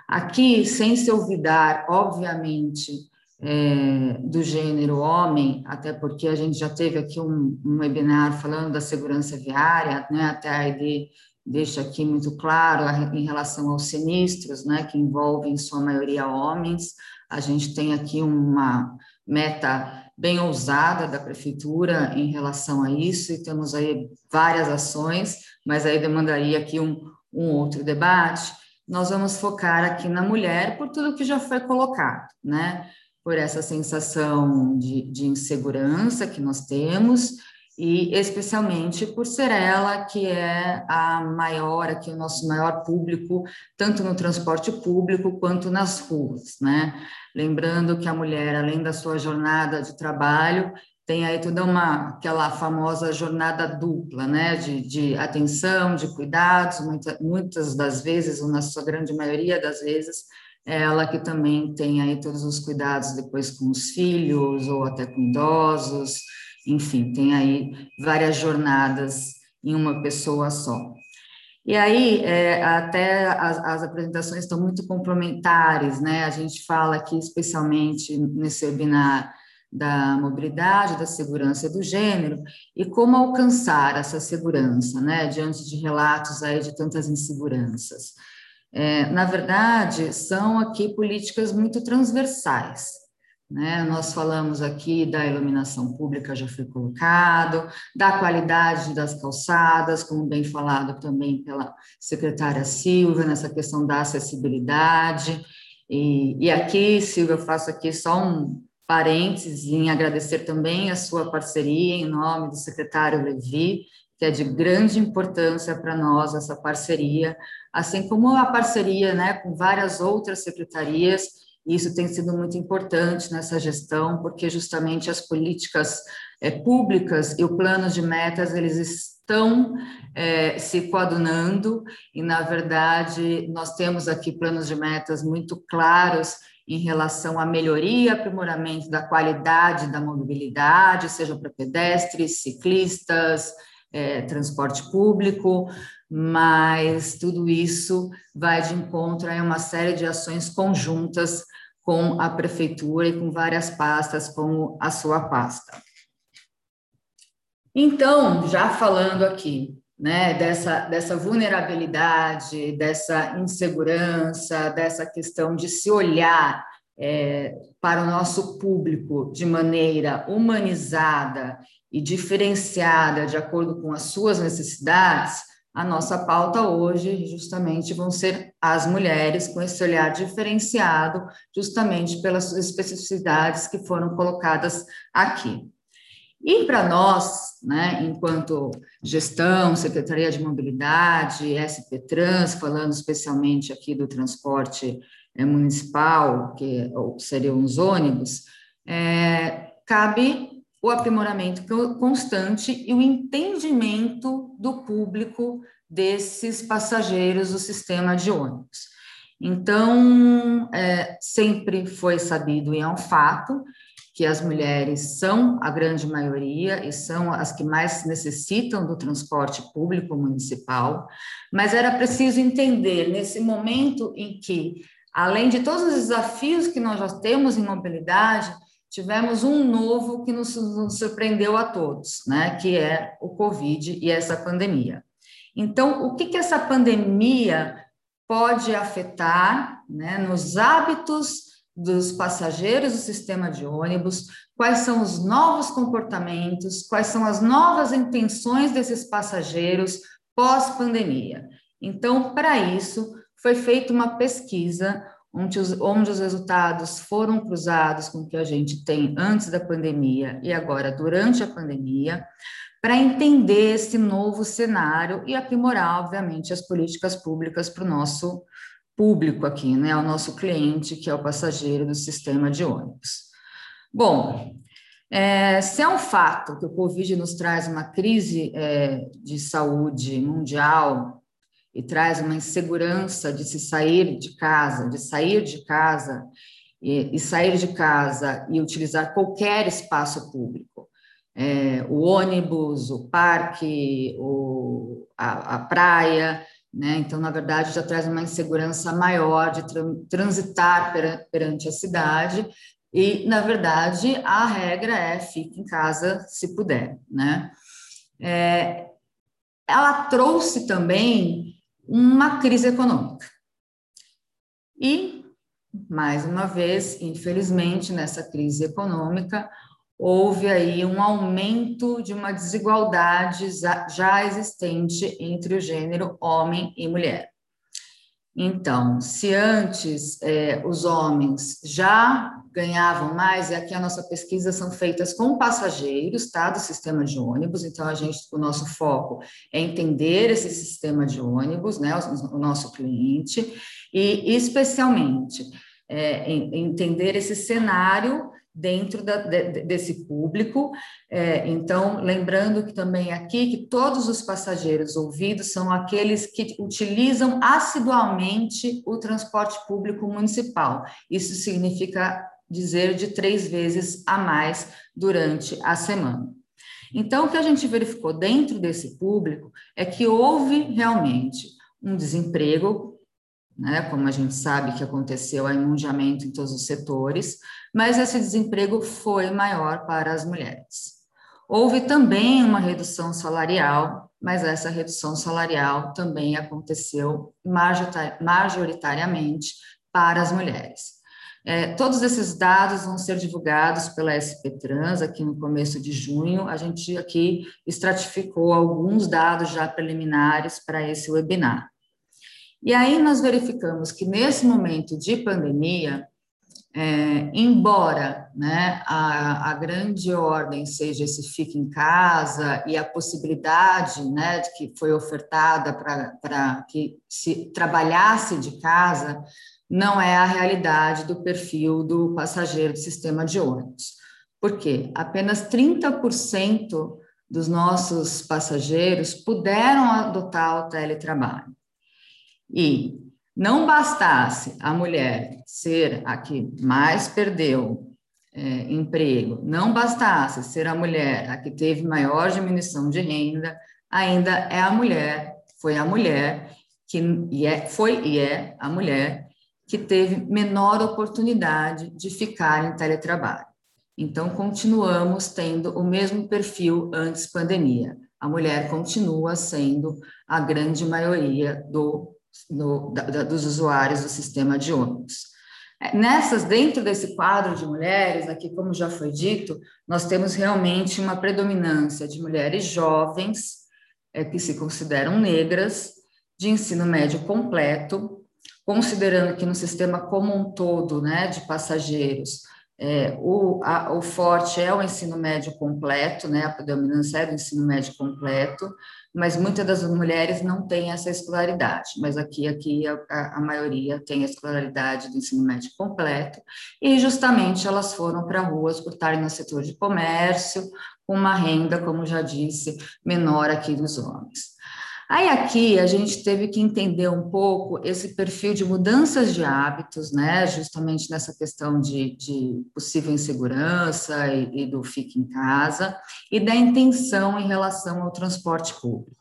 Aqui, sem se olvidar, obviamente, é, do gênero homem, até porque a gente já teve aqui um, um webinar falando da segurança viária, né, até a ID deixa aqui muito claro em relação aos sinistros, né, que envolvem em sua maioria homens, a gente tem aqui uma meta bem ousada da prefeitura em relação a isso, e temos aí várias ações, mas aí demandaria aqui um, um outro debate, nós vamos focar aqui na mulher por tudo que já foi colocado, né? Por essa sensação de, de insegurança que nós temos e especialmente por ser ela que é a maior, aqui o nosso maior público, tanto no transporte público quanto nas ruas, né? Lembrando que a mulher, além da sua jornada de trabalho, tem aí toda uma aquela famosa jornada dupla, né, de, de atenção, de cuidados, muita, muitas das vezes, ou na sua grande maioria das vezes, ela que também tem aí todos os cuidados depois com os filhos ou até com idosos, enfim, tem aí várias jornadas em uma pessoa só. E aí, é, até as, as, apresentações estão muito complementares, né? A gente fala aqui, especialmente nesse webinar, da mobilidade, da segurança do gênero, e como alcançar essa segurança, né, diante de relatos aí de tantas inseguranças. É, na verdade, são aqui políticas muito transversais, né? Nós falamos aqui da iluminação pública, já foi colocado, da qualidade das calçadas, como bem falado também pela secretária Silvia, nessa questão da acessibilidade. E, e aqui, Silvia, eu faço aqui só um, parênteses em agradecer também a sua parceria em nome do secretário Levi, que é de grande importância para nós essa parceria, assim como a parceria né, com várias outras secretarias. Isso tem sido muito importante nessa gestão, porque justamente as políticas é, públicas e o plano de metas eles estão é, se coadunando e, na verdade, nós temos aqui planos de metas muito claros em relação à melhoria aprimoramento da qualidade da mobilidade, seja para pedestres, ciclistas, é, transporte público, mas tudo isso vai de encontro a uma série de ações conjuntas com a prefeitura e com várias pastas, como a sua pasta. Então, já falando aqui né, dessa, dessa vulnerabilidade, dessa insegurança, dessa questão de se olhar é, para o nosso público de maneira humanizada e diferenciada de acordo com as suas necessidades, a nossa pauta hoje justamente vão ser as mulheres com esse olhar diferenciado, justamente pelas especificidades que foram colocadas aqui. E para nós, né, enquanto gestão, Secretaria de Mobilidade, SP Trans, falando especialmente aqui do transporte é, municipal, que seriam os ônibus, é, cabe o aprimoramento constante e o entendimento do público desses passageiros do sistema de ônibus. Então, é, sempre foi sabido e é um fato que as mulheres são a grande maioria e são as que mais necessitam do transporte público municipal, mas era preciso entender nesse momento em que, além de todos os desafios que nós já temos em mobilidade, tivemos um novo que nos, nos surpreendeu a todos, né, que é o Covid e essa pandemia. Então, o que, que essa pandemia pode afetar né, nos hábitos dos passageiros do sistema de ônibus, quais são os novos comportamentos, quais são as novas intenções desses passageiros pós-pandemia. Então, para isso, foi feita uma pesquisa onde os, onde os resultados foram cruzados com o que a gente tem antes da pandemia e agora durante a pandemia, para entender esse novo cenário e aprimorar, obviamente, as políticas públicas para o nosso público aqui, né, o nosso cliente, que é o passageiro do sistema de ônibus. Bom, é, se é um fato que o Covid nos traz uma crise é, de saúde mundial e traz uma insegurança de se sair de casa, de sair de casa e, e sair de casa e utilizar qualquer espaço público, é, o ônibus, o parque, o, a, a praia, né? Então, na verdade, já traz uma insegurança maior de transitar perante a cidade, e, na verdade, a regra é fique em casa se puder. Né? É, ela trouxe também uma crise econômica. E, mais uma vez, infelizmente, nessa crise econômica, houve aí um aumento de uma desigualdade já existente entre o gênero homem e mulher. Então, se antes é, os homens já ganhavam mais, e aqui a nossa pesquisa são feitas com passageiros, tá, do sistema de ônibus, então a gente, o nosso foco é entender esse sistema de ônibus, né, o, o nosso cliente, e especialmente é, entender esse cenário dentro da, de, desse público. É, então, lembrando que também aqui que todos os passageiros ouvidos são aqueles que utilizam assiduamente o transporte público municipal. Isso significa dizer de três vezes a mais durante a semana. Então, o que a gente verificou dentro desse público é que houve realmente um desemprego né? Como a gente sabe que aconteceu há inundamento em todos os setores, mas esse desemprego foi maior para as mulheres. Houve também uma redução salarial, mas essa redução salarial também aconteceu majoritariamente para as mulheres. É, todos esses dados vão ser divulgados pela SP Trans aqui no começo de junho. A gente aqui estratificou alguns dados já preliminares para esse webinar. E aí nós verificamos que nesse momento de pandemia, é, embora né, a, a, grande ordem seja esse fique em casa e a possibilidade né, que foi ofertada para que se trabalhasse de casa, não é a realidade do perfil do passageiro do sistema de ônibus. Por quê? Apenas 30% dos nossos passageiros puderam adotar o teletrabalho. E não bastasse a mulher ser a que mais perdeu é, emprego, não bastasse ser a mulher a que teve maior diminuição de renda, ainda é a mulher, foi a mulher que e é, foi e é a mulher que teve menor oportunidade de ficar em teletrabalho. Então, continuamos tendo o mesmo perfil antes pandemia. A mulher continua sendo a grande maioria do no, da, dos usuários do sistema de ônibus. É, nessas, dentro desse quadro de mulheres, aqui, como já foi dito, nós temos realmente uma predominância de mulheres jovens, é, que se consideram negras, de ensino médio completo, considerando que no sistema como um todo, né, de passageiros, é, o, a, o forte é o ensino médio completo, né, a predominância é do ensino médio completo, mas muitas das mulheres não têm essa escolaridade, mas aqui, aqui a, a maioria tem a escolaridade do ensino médio completo, e justamente elas foram para ruas por estarem no setor de comércio, com uma renda, como já disse, menor aqui dos homens. Aí aqui a gente teve que entender um pouco esse perfil de mudanças de hábitos, né, justamente nessa questão de, de possível insegurança e, e do fique em casa, e da intenção em relação ao transporte público.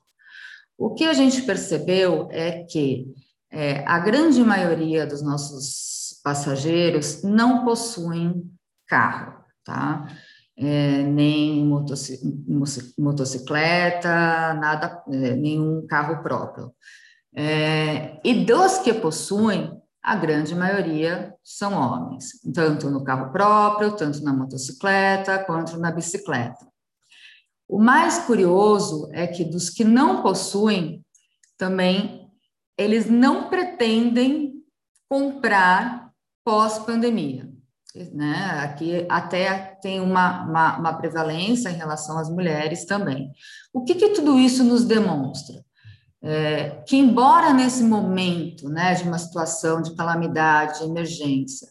O que a gente percebeu é que é, a grande maioria dos nossos passageiros não possuem carro, tá? É, nem motocicleta, nada, é, nenhum carro próprio. É, e dos que possuem, a grande maioria são homens, tanto no carro próprio, tanto na motocicleta, quanto na bicicleta. O mais curioso é que dos que não possuem, também eles não pretendem comprar pós-pandemia né? Aqui até tem uma, uma, uma, prevalência em relação às mulheres também. O que, que tudo isso nos demonstra? É, que embora nesse momento, né, de uma situação de calamidade, de emergência,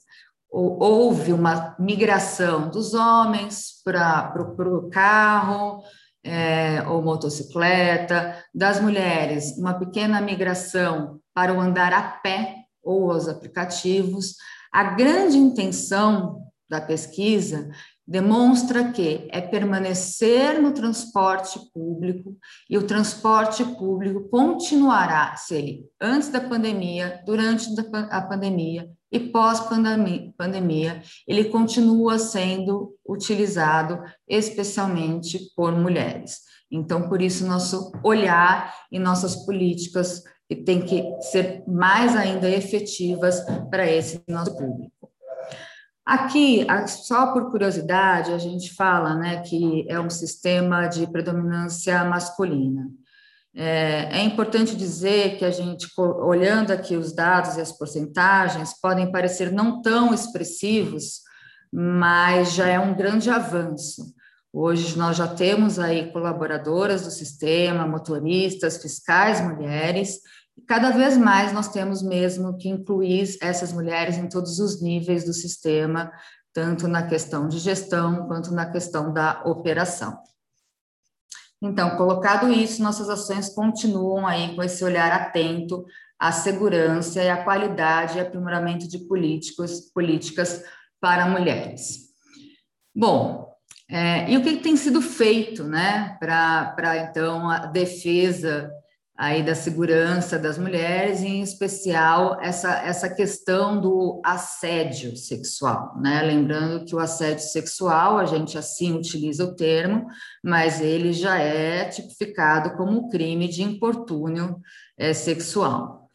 houve uma migração dos homens para o carro é, ou motocicleta, das mulheres, uma pequena migração para o andar a pé ou os aplicativos, a grande intenção da pesquisa demonstra que é permanecer no transporte público e o transporte público continuará, se ele antes da pandemia, durante a pandemia e pós-pandemia, ele continua sendo utilizado especialmente por mulheres. Então, por isso, nosso olhar e nossas políticas tem que ser mais ainda efetivas para esse nosso público. Aqui, só por curiosidade, a gente fala né, que é um sistema de predominância masculina. É, é, importante dizer que a gente, olhando aqui os dados e as porcentagens, podem parecer não tão expressivos, mas já é um grande avanço. Hoje nós já temos aí colaboradoras do sistema, motoristas, fiscais mulheres, e cada vez mais nós temos mesmo que incluir essas mulheres em todos os níveis do sistema, tanto na questão de gestão quanto na questão da operação. Então, colocado isso, nossas ações continuam aí com esse olhar atento à segurança e à qualidade e aprimoramento de políticos, políticas para mulheres. Bom, é, e o que tem sido feito, né, para então a defesa aí da segurança das mulheres, em especial essa, essa questão do assédio sexual, né? Lembrando que o assédio sexual, a gente assim utiliza o termo, mas ele já é tipificado como crime de importúnio é, sexual.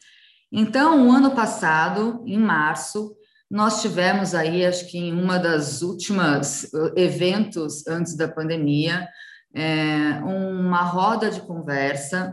Então, o ano passado, em março, nós tivemos aí, acho que em uma das últimas uh, eventos antes da pandemia, é, uma roda de conversa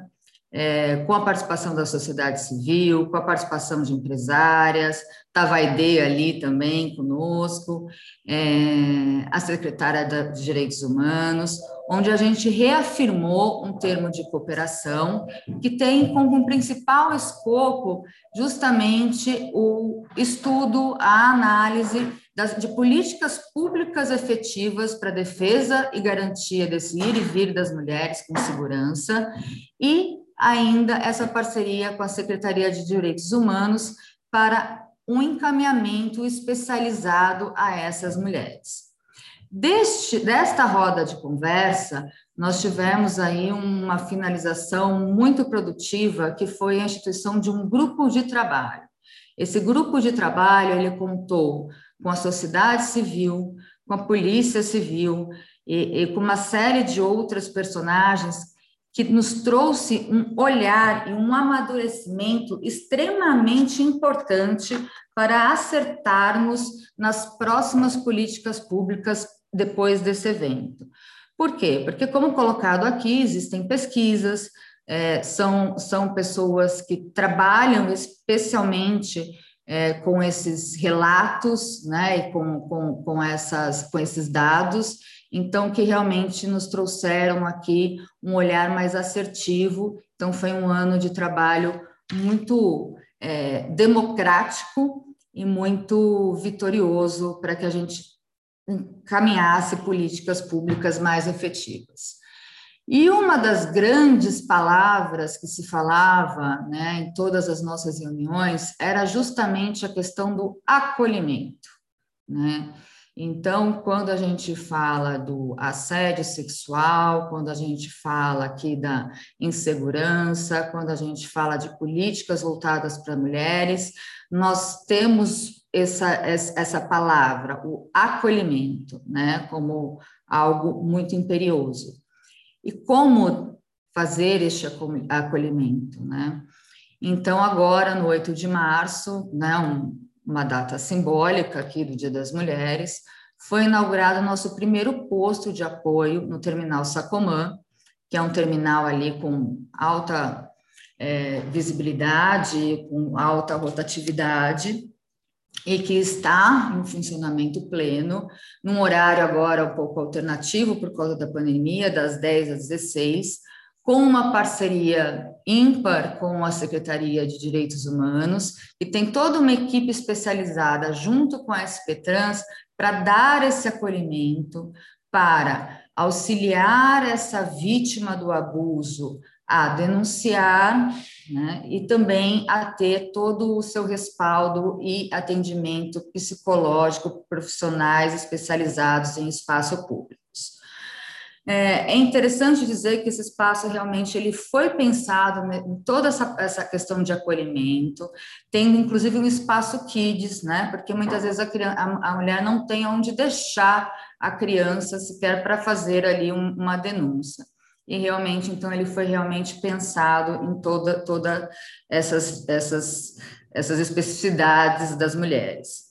é, com a participação da sociedade civil, com a participação de empresárias, estava a IDE ali também conosco, é, a secretária de Direitos Humanos, onde a gente reafirmou um termo de cooperação que tem como principal escopo justamente o estudo, a análise das, de políticas públicas efetivas para defesa e garantia desse ir e vir das mulheres com segurança e ainda essa parceria com a Secretaria de Direitos Humanos para um encaminhamento especializado a essas mulheres. Deste, desta roda de conversa, nós tivemos aí uma finalização muito produtiva, que foi a instituição de um grupo de trabalho. Esse grupo de trabalho, ele contou com a sociedade civil, com a polícia civil e, e com uma série de outras personagens que nos trouxe um olhar e um amadurecimento extremamente importante para acertarmos nas próximas políticas públicas depois desse evento. Por quê? Porque, como colocado aqui, existem pesquisas, é, são, são pessoas que trabalham especialmente é, com esses relatos, né, e com, com, com, essas, com esses dados, então, que realmente nos trouxeram aqui um olhar mais assertivo. Então, foi um ano de trabalho muito é, democrático e muito vitorioso para que a gente encaminhasse políticas públicas mais efetivas. E uma das grandes palavras que se falava né, em todas as nossas reuniões era justamente a questão do acolhimento. Né? Então, quando a gente fala do assédio sexual, quando a gente fala aqui da insegurança, quando a gente fala de políticas voltadas para mulheres, nós temos essa, essa palavra, o acolhimento, né, como algo muito imperioso. E como fazer este acolhimento, né? Então, agora, no 8 de março, né, um, uma data simbólica aqui do Dia das Mulheres, foi inaugurado nosso primeiro posto de apoio no terminal Sacomã, que é um terminal ali com alta é, visibilidade, com alta rotatividade, e que está em funcionamento pleno, num horário agora um pouco alternativo por causa da pandemia, das 10 às 16, com uma parceria ímpar com a Secretaria de Direitos Humanos, e tem toda uma equipe especializada junto com a SP Trans para dar esse acolhimento, para auxiliar essa vítima do abuso a denunciar né, e também a ter todo o seu respaldo e atendimento psicológico profissionais especializados em espaço público. É, é, interessante dizer que esse espaço realmente ele foi pensado né, em toda essa, essa questão de acolhimento, tendo inclusive um espaço kids, né? Porque muitas vezes a, criança, a, a mulher não tem onde deixar a criança sequer para fazer ali um, uma denúncia. E realmente, então, ele foi realmente pensado em toda, toda essas, essas, essas especificidades das mulheres.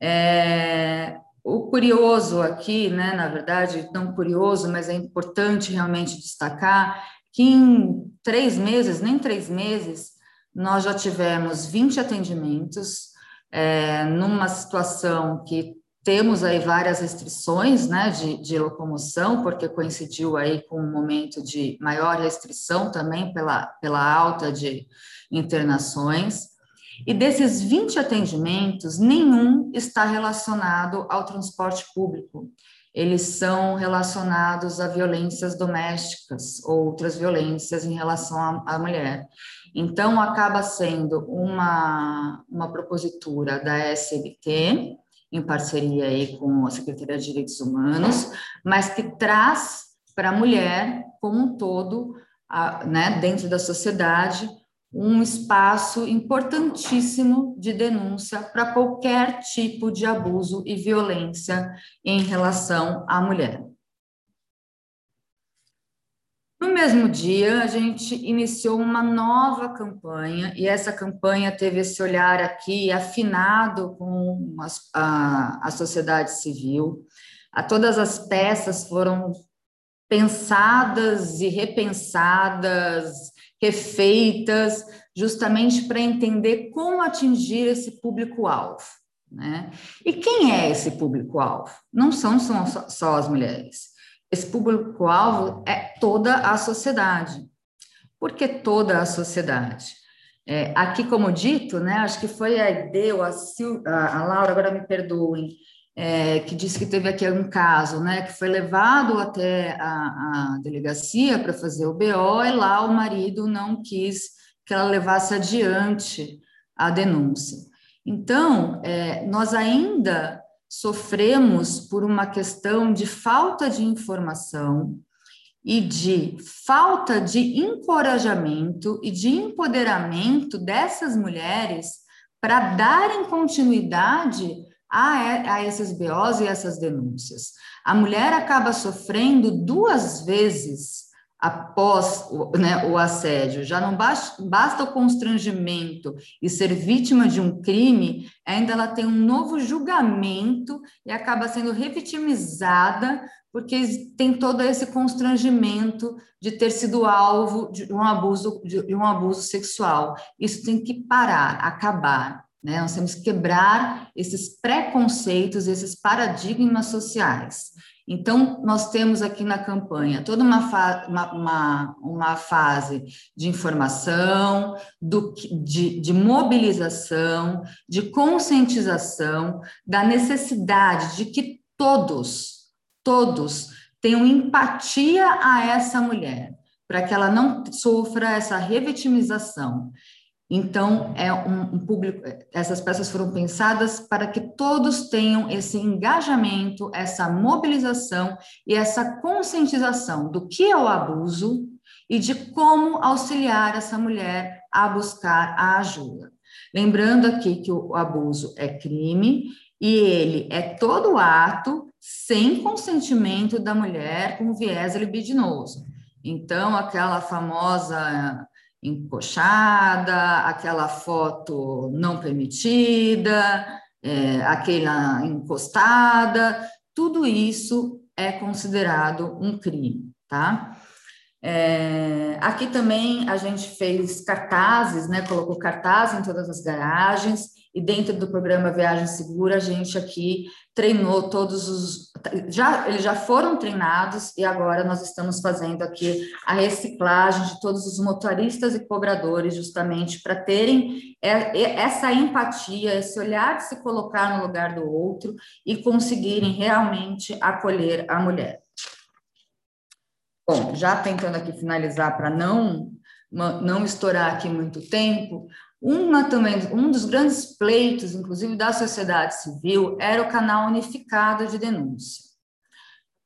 É, o curioso aqui, né, na verdade, não curioso, mas é importante realmente destacar que em três meses, nem três meses, nós já tivemos 20 atendimentos, é, numa situação que temos aí várias restrições né, de, de, locomoção, porque coincidiu aí com um momento de maior restrição também pela, pela alta de internações. E desses 20 atendimentos, nenhum está relacionado ao transporte público. Eles são relacionados a violências domésticas, outras violências em relação à, mulher. Então, acaba sendo uma, uma propositura da SBT, em parceria aí com a Secretaria de Direitos Humanos, mas que traz para a mulher como um todo, a, né, dentro da sociedade, um espaço importantíssimo de denúncia para qualquer tipo de abuso e violência em relação à mulher. No mesmo dia, a gente iniciou uma nova campanha, e essa campanha teve esse olhar aqui afinado com a, a sociedade civil. A todas as peças foram pensadas e repensadas refeitas, justamente para entender como atingir esse público-alvo. Né? E quem é esse público-alvo? Não são só, as mulheres. Esse público-alvo é toda a sociedade. Por que toda a sociedade? É, aqui, como dito, né, acho que foi a Ideu, a, Sil, a, a Laura, agora me perdoem, é, que disse que teve aqui um caso, né, que foi levado até a, a delegacia para fazer o BO e lá o marido não quis que ela levasse adiante a denúncia. Então, é, nós ainda sofremos por uma questão de falta de informação e de falta de encorajamento e de empoderamento dessas mulheres para darem continuidade a, a esses BOs e essas denúncias. A mulher acaba sofrendo duas vezes após né, o assédio, já não basta, basta, o constrangimento e ser vítima de um crime, ainda ela tem um novo julgamento e acaba sendo revitimizada porque tem todo esse constrangimento de ter sido alvo de um abuso de um abuso sexual. Isso tem que parar, acabar. Né? Nós temos que quebrar esses preconceitos, esses paradigmas sociais. Então, nós temos aqui na campanha toda uma, fa uma, uma, uma, fase de informação, do, de, de mobilização, de conscientização da necessidade de que todos, todos tenham empatia a essa mulher, para que ela não sofra essa revitimização. Então, é um, um, público, essas peças foram pensadas para que todos tenham esse engajamento, essa mobilização e essa conscientização do que é o abuso e de como auxiliar essa mulher a buscar a ajuda. Lembrando aqui que o abuso é crime e ele é todo ato sem consentimento da mulher com viés libidinoso. Então, aquela famosa encoxada, aquela foto não permitida, é, aquela encostada, tudo isso é considerado um crime, tá? É, aqui também a gente fez cartazes, né? Colocou cartaz em todas as garagens e dentro do programa Viagem Segura a gente aqui treinou todos os já eles já foram treinados e agora nós estamos fazendo aqui a reciclagem de todos os motoristas e cobradores justamente para terem essa empatia, esse olhar de se colocar no lugar do outro e conseguirem realmente acolher a mulher. Bom, já tentando aqui finalizar para não não estourar aqui muito tempo, uma também, um dos grandes pleitos, inclusive da sociedade civil, era o canal unificado de denúncia.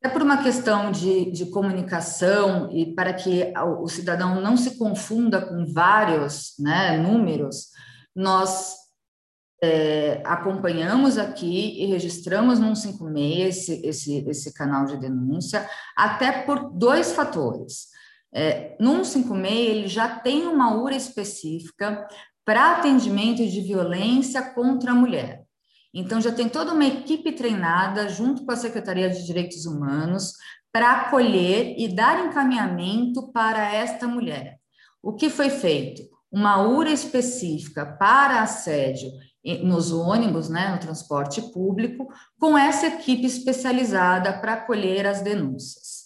É por uma questão de, de comunicação e para que o, cidadão não se confunda com vários né, números, nós é, acompanhamos aqui e registramos no 156 esse, esse, esse canal de denúncia, até por dois fatores. É, no 156, ele já tem uma URA específica para atendimento de violência contra a mulher. Então, já tem toda uma equipe treinada, junto com a Secretaria de Direitos Humanos, para acolher e dar encaminhamento para esta mulher. O que foi feito? Uma URA específica para assédio nos ônibus, né, no transporte público, com essa equipe especializada para acolher as denúncias.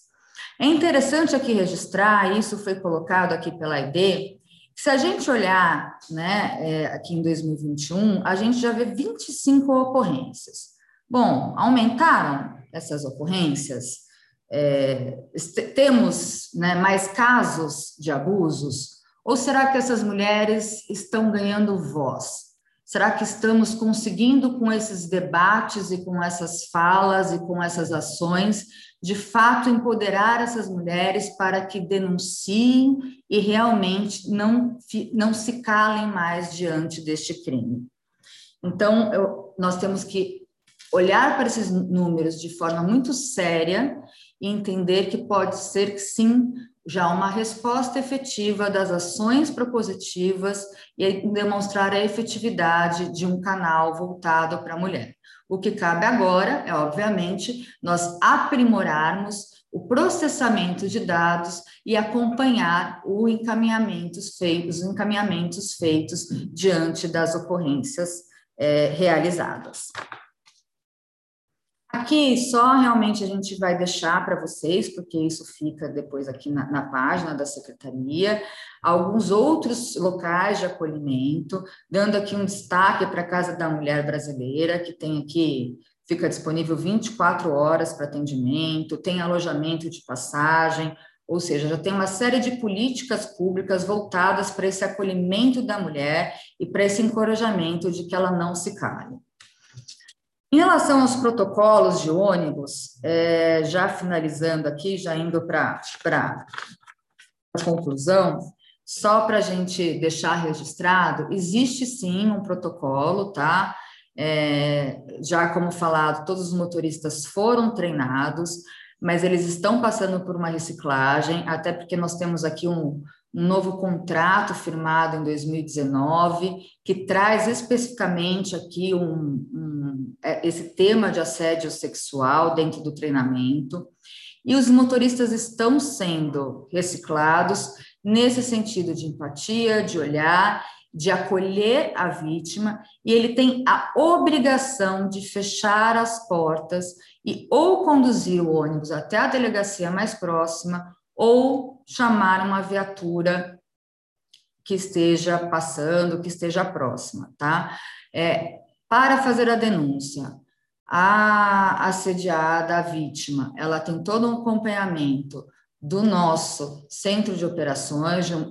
É interessante aqui registrar, isso foi colocado aqui pela ID, se a gente olhar né, é, aqui em 2021, a gente já vê 25 ocorrências. Bom, aumentaram essas ocorrências? É, temos né, mais casos de abusos? Ou será que essas mulheres estão ganhando voz? Será que estamos conseguindo, com esses debates e com essas falas e com essas ações, de fato empoderar essas mulheres para que denunciem e realmente não, não se calem mais diante deste crime. Então, eu, nós temos que olhar para esses números de forma muito séria e entender que pode ser, sim, já uma resposta efetiva das ações propositivas e demonstrar a efetividade de um canal voltado para a mulher. O que cabe agora é, obviamente, nós aprimorarmos o processamento de dados e acompanhar o encaminhamentos feitos, os encaminhamentos feitos diante das ocorrências é, realizadas. Aqui só realmente a gente vai deixar para vocês, porque isso fica depois aqui na, na, página da secretaria, alguns outros locais de acolhimento, dando aqui um destaque para a Casa da Mulher Brasileira, que tem aqui, fica disponível 24 horas para atendimento, tem alojamento de passagem, ou seja, já tem uma série de políticas públicas voltadas para esse acolhimento da mulher e para esse encorajamento de que ela não se cale. Em relação aos protocolos de ônibus, é, já finalizando aqui, já indo para a conclusão, só para a gente deixar registrado, existe sim um protocolo, tá? É, já como falado, todos os motoristas foram treinados, mas eles estão passando por uma reciclagem, até porque nós temos aqui um, um novo contrato firmado em 2019, que traz especificamente aqui um, um, esse tema de assédio sexual dentro do treinamento, e os motoristas estão sendo reciclados nesse sentido de empatia, de olhar, de acolher a vítima, e ele tem a obrigação de fechar as portas e ou conduzir o ônibus até a delegacia mais próxima ou chamar uma viatura que esteja passando, que esteja próxima, tá? É, para fazer a denúncia, a assediada, a vítima, ela tem todo um acompanhamento do nosso centro de operações, de um,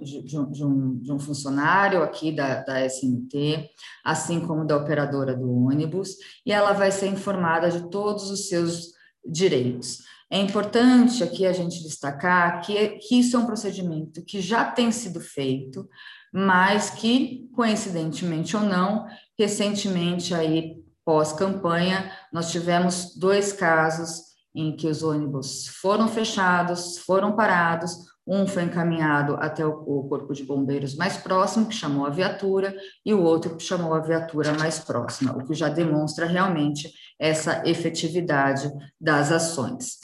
de um, de um, funcionário aqui da, da SMT, assim como da operadora do ônibus, e ela vai ser informada de todos os seus direitos. É importante aqui a gente destacar que, que isso é um procedimento que já tem sido feito, mas que, coincidentemente ou não, recentemente aí pós-campanha, nós tivemos dois casos em que os ônibus foram fechados, foram parados, um foi encaminhado até o, corpo de bombeiros mais próximo, que chamou a viatura, e o outro que chamou a viatura mais próxima, o que já demonstra realmente essa efetividade das ações.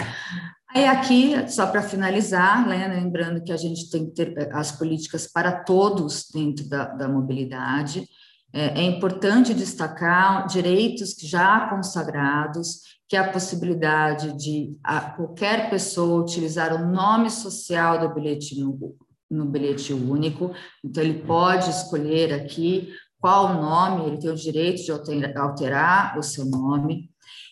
Aí aqui, só para finalizar, né, lembrando que a gente tem que ter eh, as políticas para todos dentro da, da mobilidade, é, é importante destacar direitos já consagrados, que é a possibilidade de qualquer pessoa utilizar o nome social do bilhete no, no bilhete único, então ele pode escolher aqui qual o nome, ele tem o direito de alterar, alterar o seu nome.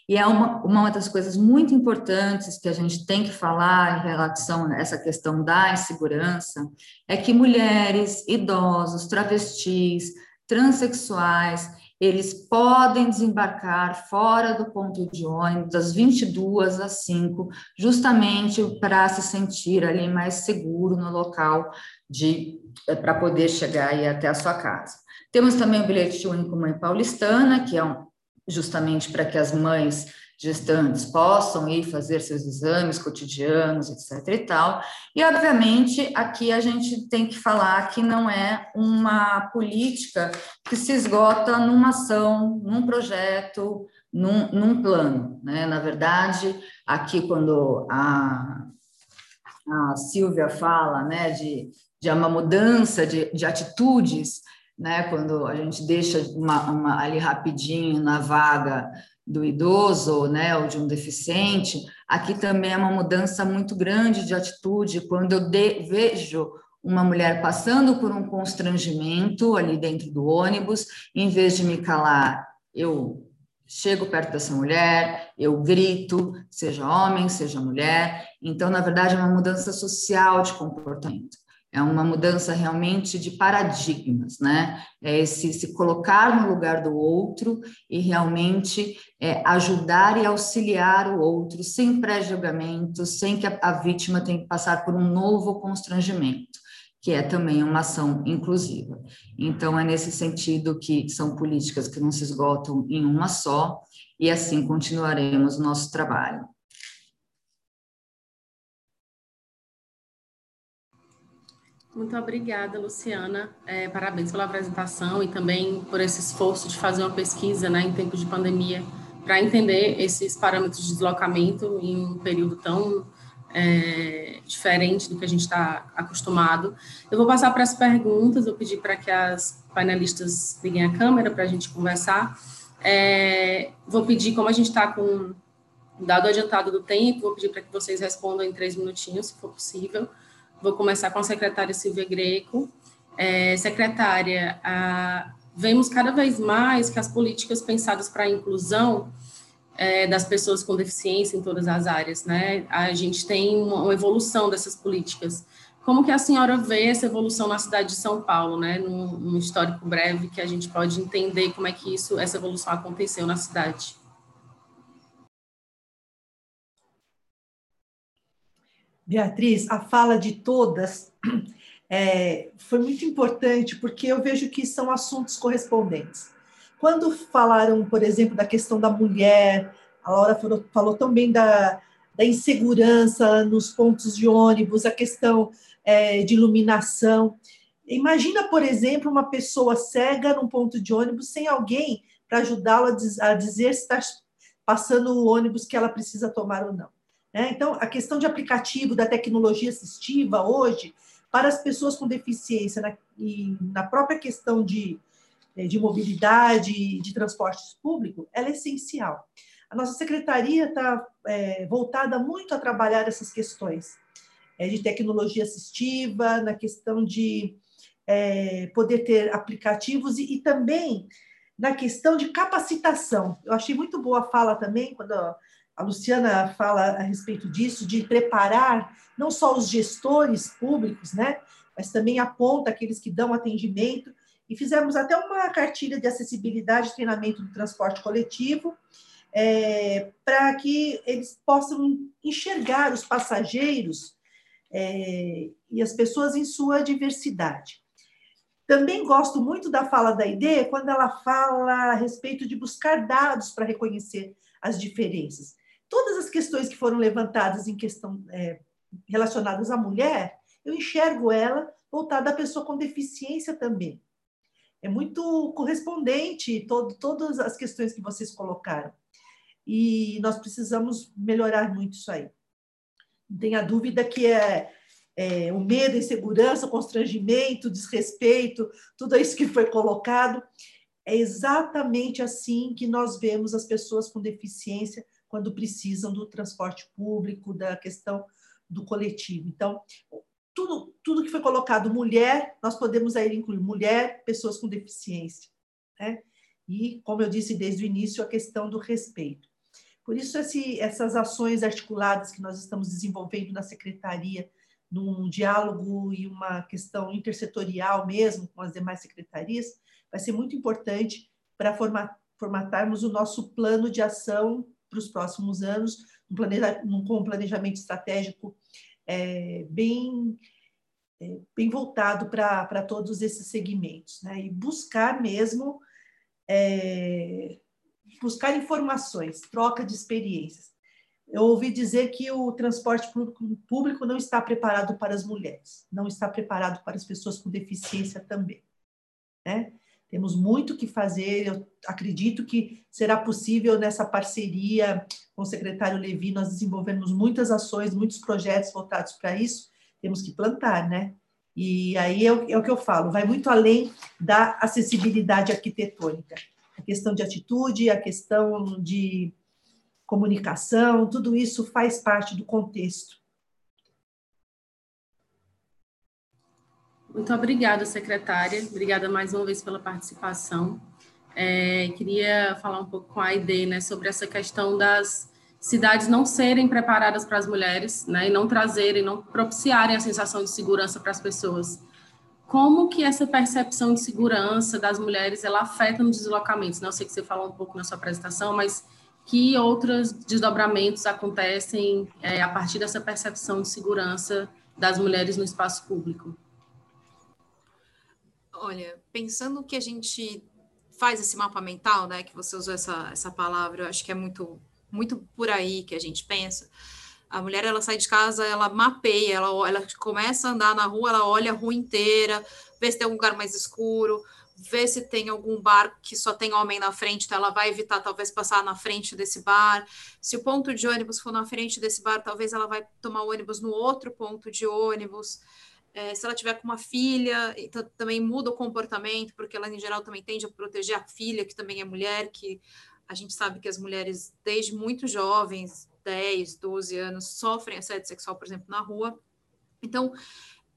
E é uma, uma das coisas muito importantes que a gente tem que falar em relação a essa questão da insegurança, é que mulheres, idosos, travestis, transexuais, eles podem desembarcar fora do ponto de ônibus das 22 às 5, justamente para se sentir ali mais seguro no local de eh, para poder chegar aí até a sua casa. Temos também o bilhete único mãe paulistana, que é um, justamente para que as mães gestantes possam ir fazer seus exames cotidianos, etc. e tal. E, obviamente, aqui a gente tem que falar que não é uma política que se esgota numa ação, num projeto, num, num plano. Né? Na verdade, aqui, quando a, a Silvia fala né, de, de uma mudança de, de atitudes, né, quando a gente deixa uma, uma, ali rapidinho na vaga do idoso, né, ou de um deficiente, aqui também é uma mudança muito grande de atitude quando eu de, vejo uma mulher passando por um constrangimento ali dentro do ônibus, em vez de me calar, eu chego perto dessa mulher, eu grito, seja homem, seja mulher. Então, na verdade, é uma mudança social de comportamento é uma mudança realmente de paradigmas, né? É esse se colocar no lugar do outro e realmente é, ajudar e auxiliar o outro sem pré-julgamento, sem que a, a vítima tenha que passar por um novo constrangimento, que é também uma ação inclusiva. Então, é nesse sentido que são políticas que não se esgotam em uma só, e assim continuaremos o nosso trabalho. Muito obrigada, Luciana. É, parabéns pela apresentação e também por esse esforço de fazer uma pesquisa né, em tempo de pandemia para entender esses parâmetros de deslocamento em um período tão é, diferente do que a gente está acostumado. Eu vou passar para as perguntas, vou pedir para que as panelistas liguem a câmera para a gente conversar. É, vou pedir, como a gente está com dado adiantado do tempo, vou pedir para que vocês respondam em três minutinhos, se for possível. Vou começar com a secretária Silvia Greco. É, secretária, a, vemos cada vez mais que as políticas pensadas para a inclusão é, das pessoas com deficiência em todas as áreas, né? A gente tem uma, uma, evolução dessas políticas. Como que a senhora vê essa evolução na cidade de São Paulo, né? Num, num histórico breve que a gente pode entender como é que isso, essa evolução aconteceu na cidade. Beatriz, a fala de todas é, foi muito importante, porque eu vejo que são assuntos correspondentes. Quando falaram, por exemplo, da questão da mulher, a Laura falou, falou também da, da insegurança nos pontos de ônibus, a questão é, de iluminação. Imagina, por exemplo, uma pessoa cega num ponto de ônibus sem alguém para ajudá-la a dizer se está passando o ônibus que ela precisa tomar ou não. É, então, a questão de aplicativo da tecnologia assistiva hoje, para as pessoas com deficiência, na, e na própria questão de é, de mobilidade, de transportes públicos, ela é essencial. A nossa secretaria está é, voltada muito a trabalhar essas questões é, de tecnologia assistiva, na questão de é, poder ter aplicativos e, e, também na questão de capacitação. Eu achei muito boa a fala também, quando a Luciana fala a respeito disso, de preparar não só os gestores públicos, né, mas também aponta aqueles que dão atendimento e fizemos até uma cartilha de acessibilidade e treinamento do transporte coletivo, é, para que eles possam enxergar os passageiros é, e as pessoas em sua diversidade. Também gosto muito da fala da ID quando ela fala a respeito de buscar dados para reconhecer as diferenças. Todas as questões que foram levantadas em questão é, relacionadas à mulher, eu enxergo ela voltada à pessoa com deficiência também é muito correspondente todo, todas as questões que vocês colocaram. E nós precisamos melhorar muito isso aí. Não tenha dúvida que é, é o medo, a insegurança, o constrangimento, o desrespeito, tudo isso que foi colocado, é exatamente assim que nós vemos as pessoas com deficiência quando precisam do transporte público, da questão do coletivo. Então, tudo, tudo que foi colocado mulher, nós podemos aí incluir mulher, pessoas com deficiência. Né? E, como eu disse desde o início, a questão do respeito. Por isso, esse, essas ações articuladas que nós estamos desenvolvendo na secretaria, num diálogo e uma questão intersetorial mesmo com as demais secretarias, vai ser muito importante para formatarmos o nosso plano de ação para os próximos anos, um planeja, com um planejamento estratégico é, bem, é, bem voltado para todos esses segmentos, né? e buscar mesmo é, buscar informações, troca de experiências. Eu ouvi dizer que o transporte público não está preparado para as mulheres, não está preparado para as pessoas com deficiência também. Né? Temos muito que fazer, eu acredito que será possível nessa parceria com o secretário Levi, nós desenvolvemos muitas ações, muitos projetos voltados para isso, temos que plantar, né? E aí é o, é o que eu falo, vai muito além da acessibilidade arquitetônica. A questão de atitude, a questão de comunicação, tudo isso faz parte do contexto Muito obrigada, secretária. Obrigada mais uma vez pela participação. É, queria falar um pouco com a ID né, sobre essa questão das cidades não serem preparadas para as mulheres né, e não trazerem, não propiciarem a sensação de segurança para as pessoas. Como que essa percepção de segurança das mulheres ela afeta nos deslocamentos? Não sei que você falou um pouco na sua apresentação, mas que outros desdobramentos acontecem é, a partir dessa percepção de segurança das mulheres no espaço público? Olha, pensando que a gente faz esse mapa mental, né, que você usou essa, essa palavra, eu acho que é muito, muito por aí que a gente pensa. A mulher, ela sai de casa, ela mapeia, ela, ela começa a andar na rua, ela olha a rua inteira, vê se tem um lugar mais escuro, ver se tem algum bar que só tem homem na frente, então ela vai evitar talvez passar na frente desse bar. Se o ponto de ônibus for na frente desse bar, talvez ela vai tomar o ônibus no outro ponto de ônibus. É, se ela tiver com uma filha, então, também muda o comportamento, porque ela em geral também tende a proteger a filha, que também é mulher, que a gente sabe que as mulheres, desde muito jovens, 10, 12 anos, sofrem assédio sexual, por exemplo, na rua. Então,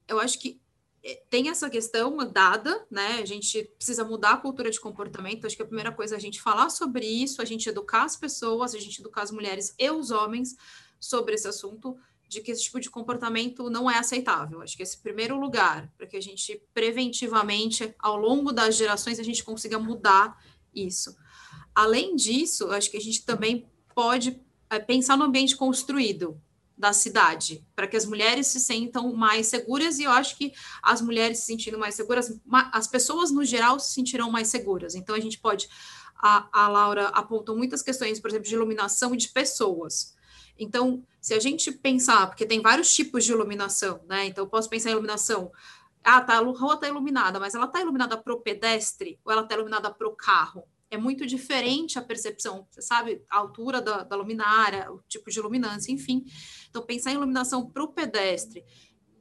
eu acho que eh, tem essa questão dada, né? A gente precisa mudar a cultura de comportamento. Acho que a primeira coisa é a gente falar sobre isso, a gente educar as pessoas, a gente educar as mulheres e os homens sobre esse assunto, de que esse tipo de comportamento não é aceitável. Acho que esse primeiro lugar, para que a gente preventivamente, ao longo das gerações, a gente consiga mudar isso. Além disso, acho que a gente também pode é, pensar no ambiente construído da cidade, para que as mulheres se sintam mais seguras, e eu acho que as mulheres se sentindo mais seguras, as pessoas no geral se sentirão mais seguras. Então, a gente pode. A, a Laura apontou muitas questões, por exemplo, de iluminação de pessoas. Então, se a gente pensar, porque tem vários tipos de iluminação, né? Então, eu posso pensar em iluminação. Ah, tá, a rua está iluminada, mas ela está iluminada para o pedestre ou ela está iluminada para o carro? é muito diferente a percepção, você sabe, a altura da, da luminária, o tipo de iluminância, enfim. Então, pensar em iluminação para o pedestre,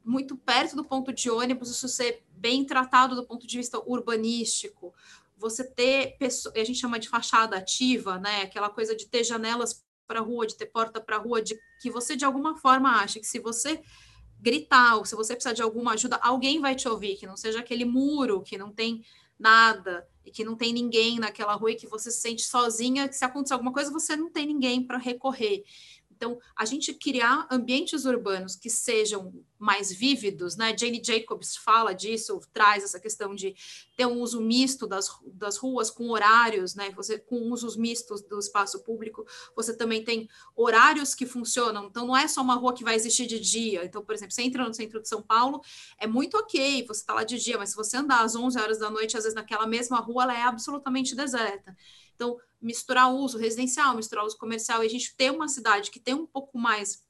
muito perto do ponto de ônibus, isso ser bem tratado do ponto de vista urbanístico, você ter, a gente chama de fachada ativa, né? Aquela coisa de ter janelas para rua, de ter porta para rua, de que você de alguma forma acha que se você gritar ou se você precisar de alguma ajuda, alguém vai te ouvir, que não seja aquele muro que não tem nada e que não tem ninguém naquela rua e que você se sente sozinha, que se acontecer alguma coisa você não tem ninguém para recorrer. Então, a gente criar ambientes urbanos que sejam mais vívidos, né? Jane Jacobs fala disso, traz essa questão de ter um uso misto das, das ruas com horários, né? Você com usos mistos do espaço público, você também tem horários que funcionam. Então, não é só uma rua que vai existir de dia. Então, por exemplo, você entra no centro de São Paulo, é muito ok, você está lá de dia, mas se você andar às 11 horas da noite, às vezes naquela mesma rua, ela é absolutamente deserta. Então, misturar uso residencial, misturar uso comercial, e a gente ter uma cidade que tem um pouco mais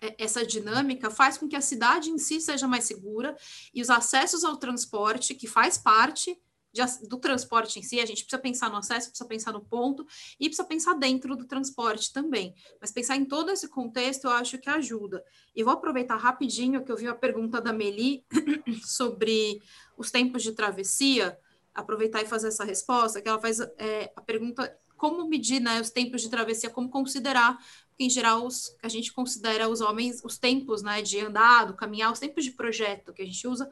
é, essa dinâmica faz com que a cidade em si seja mais segura e os acessos ao transporte, que faz parte de, do transporte em si, a gente precisa pensar no acesso, precisa pensar no ponto e precisa pensar dentro do transporte também. Mas pensar em todo esse contexto eu acho que ajuda. E vou aproveitar rapidinho que eu vi a pergunta da Meli sobre os tempos de travessia aproveitar e fazer essa resposta, que ela faz é, a pergunta como medir né, os tempos de travessia, como considerar, em geral os, a gente considera os homens, os tempos né, de andar, caminhar, os tempos de projeto que a gente usa,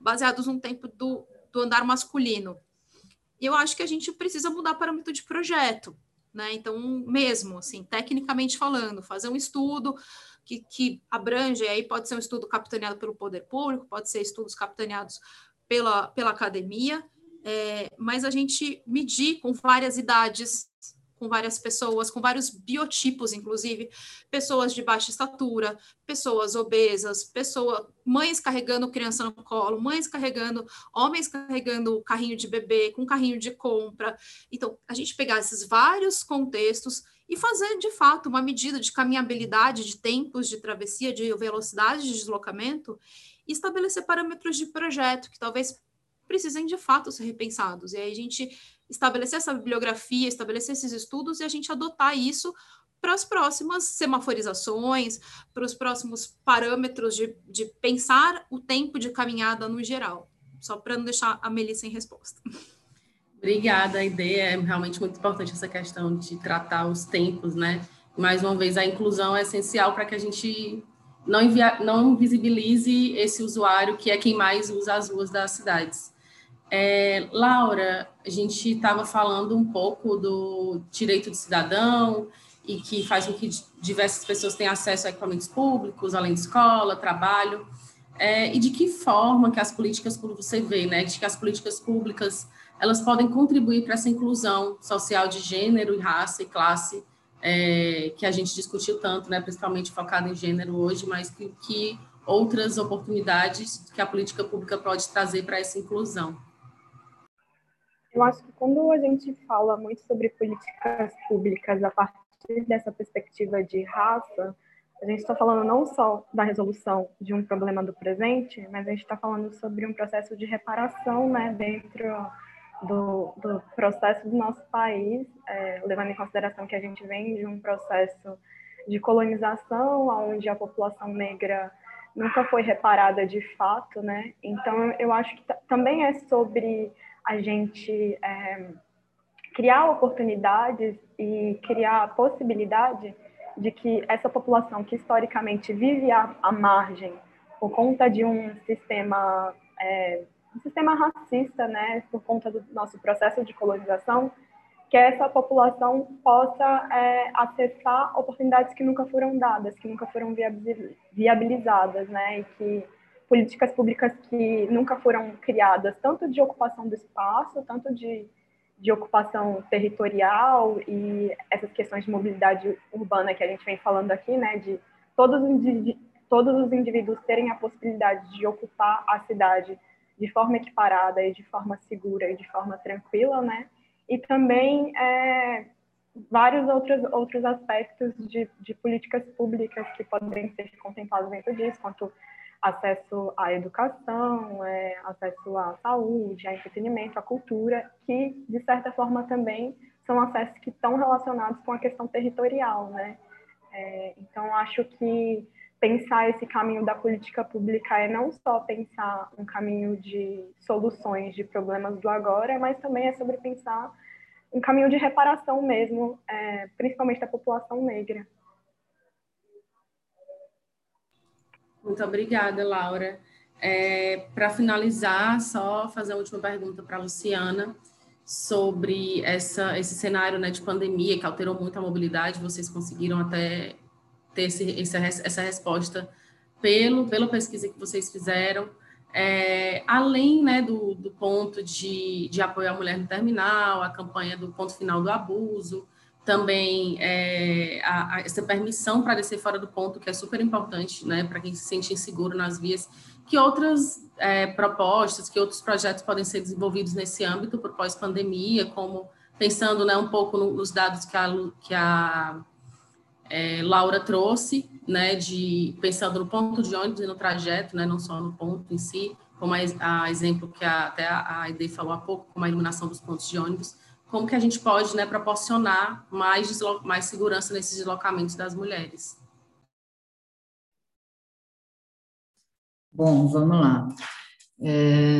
baseados no tempo do, do andar masculino. E eu acho que a gente precisa mudar parâmetro de projeto, né? Então, mesmo, assim, tecnicamente falando, fazer um estudo que, que abrange, aí pode ser um estudo capitaneado pelo poder público, pode ser estudos capitaneados pela, pela academia, é, mas a gente medir com várias idades, com várias pessoas, com vários biotipos, inclusive, pessoas de baixa estatura, pessoas obesas, pessoas, mães carregando criança no colo, mães carregando, homens carregando carrinho de bebê, com carrinho de compra. Então, a gente pegar esses vários contextos e fazer, de fato, uma medida de caminhabilidade, de tempos de travessia, de velocidade de deslocamento, e estabelecer parâmetros de projeto que talvez precisem de fato ser repensados. E aí a gente estabelecer essa bibliografia, estabelecer esses estudos e a gente adotar isso para as próximas semaforizações, para os próximos parâmetros de, de pensar o tempo de caminhada no geral. Só para não deixar a Melissa sem resposta. Obrigada, a ideia é realmente muito importante essa questão de tratar os tempos, né? Mais uma vez, a inclusão é essencial para que a gente não, envia, não visibilize esse usuário que é quem mais usa as ruas das cidades. É, Laura, a gente estava falando um pouco do direito do cidadão e que faz com que diversas pessoas tenham acesso a equipamentos públicos, além de escola, trabalho, é, e de que forma que as políticas, como você vê, né, de que as políticas públicas elas podem contribuir para essa inclusão social de gênero, raça e classe é, que a gente discutiu tanto, né, principalmente focada em gênero hoje, mas que, que outras oportunidades que a política pública pode trazer para essa inclusão. Eu acho que quando a gente fala muito sobre políticas públicas a partir dessa perspectiva de raça, a gente está falando não só da resolução de um problema do presente, mas a gente está falando sobre um processo de reparação né, dentro do, do processo do nosso país, é, levando em consideração que a gente vem de um processo de colonização, onde a população negra nunca foi reparada de fato, né? Então, eu acho que também é sobre a gente é, criar oportunidades e criar possibilidade de que essa população que historicamente vive à, à margem por conta de um sistema é, um sistema racista, né, por conta do nosso processo de colonização, que essa população possa é, acessar oportunidades que nunca foram dadas, que nunca foram viabilizadas, né, e que políticas públicas que nunca foram criadas, tanto de ocupação do espaço, tanto de, de ocupação territorial e essas questões de mobilidade urbana que a gente vem falando aqui, né, de todos, todos os indivíduos terem a possibilidade de ocupar a cidade de forma equiparada e de forma segura e de forma tranquila, né, e também é, vários outros, outros aspectos de, de políticas públicas que podem ser contemplados dentro disso, quanto acesso à educação, é, acesso à saúde, a entretenimento, à cultura, que, de certa forma, também são acessos que estão relacionados com a questão territorial, né? É, então, acho que pensar esse caminho da política pública é não só pensar um caminho de soluções de problemas do agora, mas também é sobre pensar um caminho de reparação mesmo, é, principalmente da população negra. Muito obrigada, Laura. É, Para finalizar, só fazer a última pergunta para a Luciana sobre essa, esse cenário né, de pandemia que alterou muito a mobilidade. Vocês conseguiram até ter esse, essa, essa resposta pelo, pela pesquisa que vocês fizeram, é, além né, do, do ponto de, de apoio à mulher no terminal, a campanha do ponto final do abuso, também é, a, a, essa permissão para descer fora do ponto, que é super importante né, para quem se sente inseguro nas vias, que outras é, propostas, que outros projetos podem ser desenvolvidos nesse âmbito por pós-pandemia, como pensando né, um pouco no, nos dados que a, que a é, Laura trouxe, né, de pensando no ponto de ônibus e no trajeto, né, não só no ponto em si, como a, a exemplo que a, até a Ide falou há pouco, como a iluminação dos pontos de ônibus, como que a gente pode né, proporcionar mais, mais segurança nesses deslocamentos das mulheres. Bom, vamos lá. É,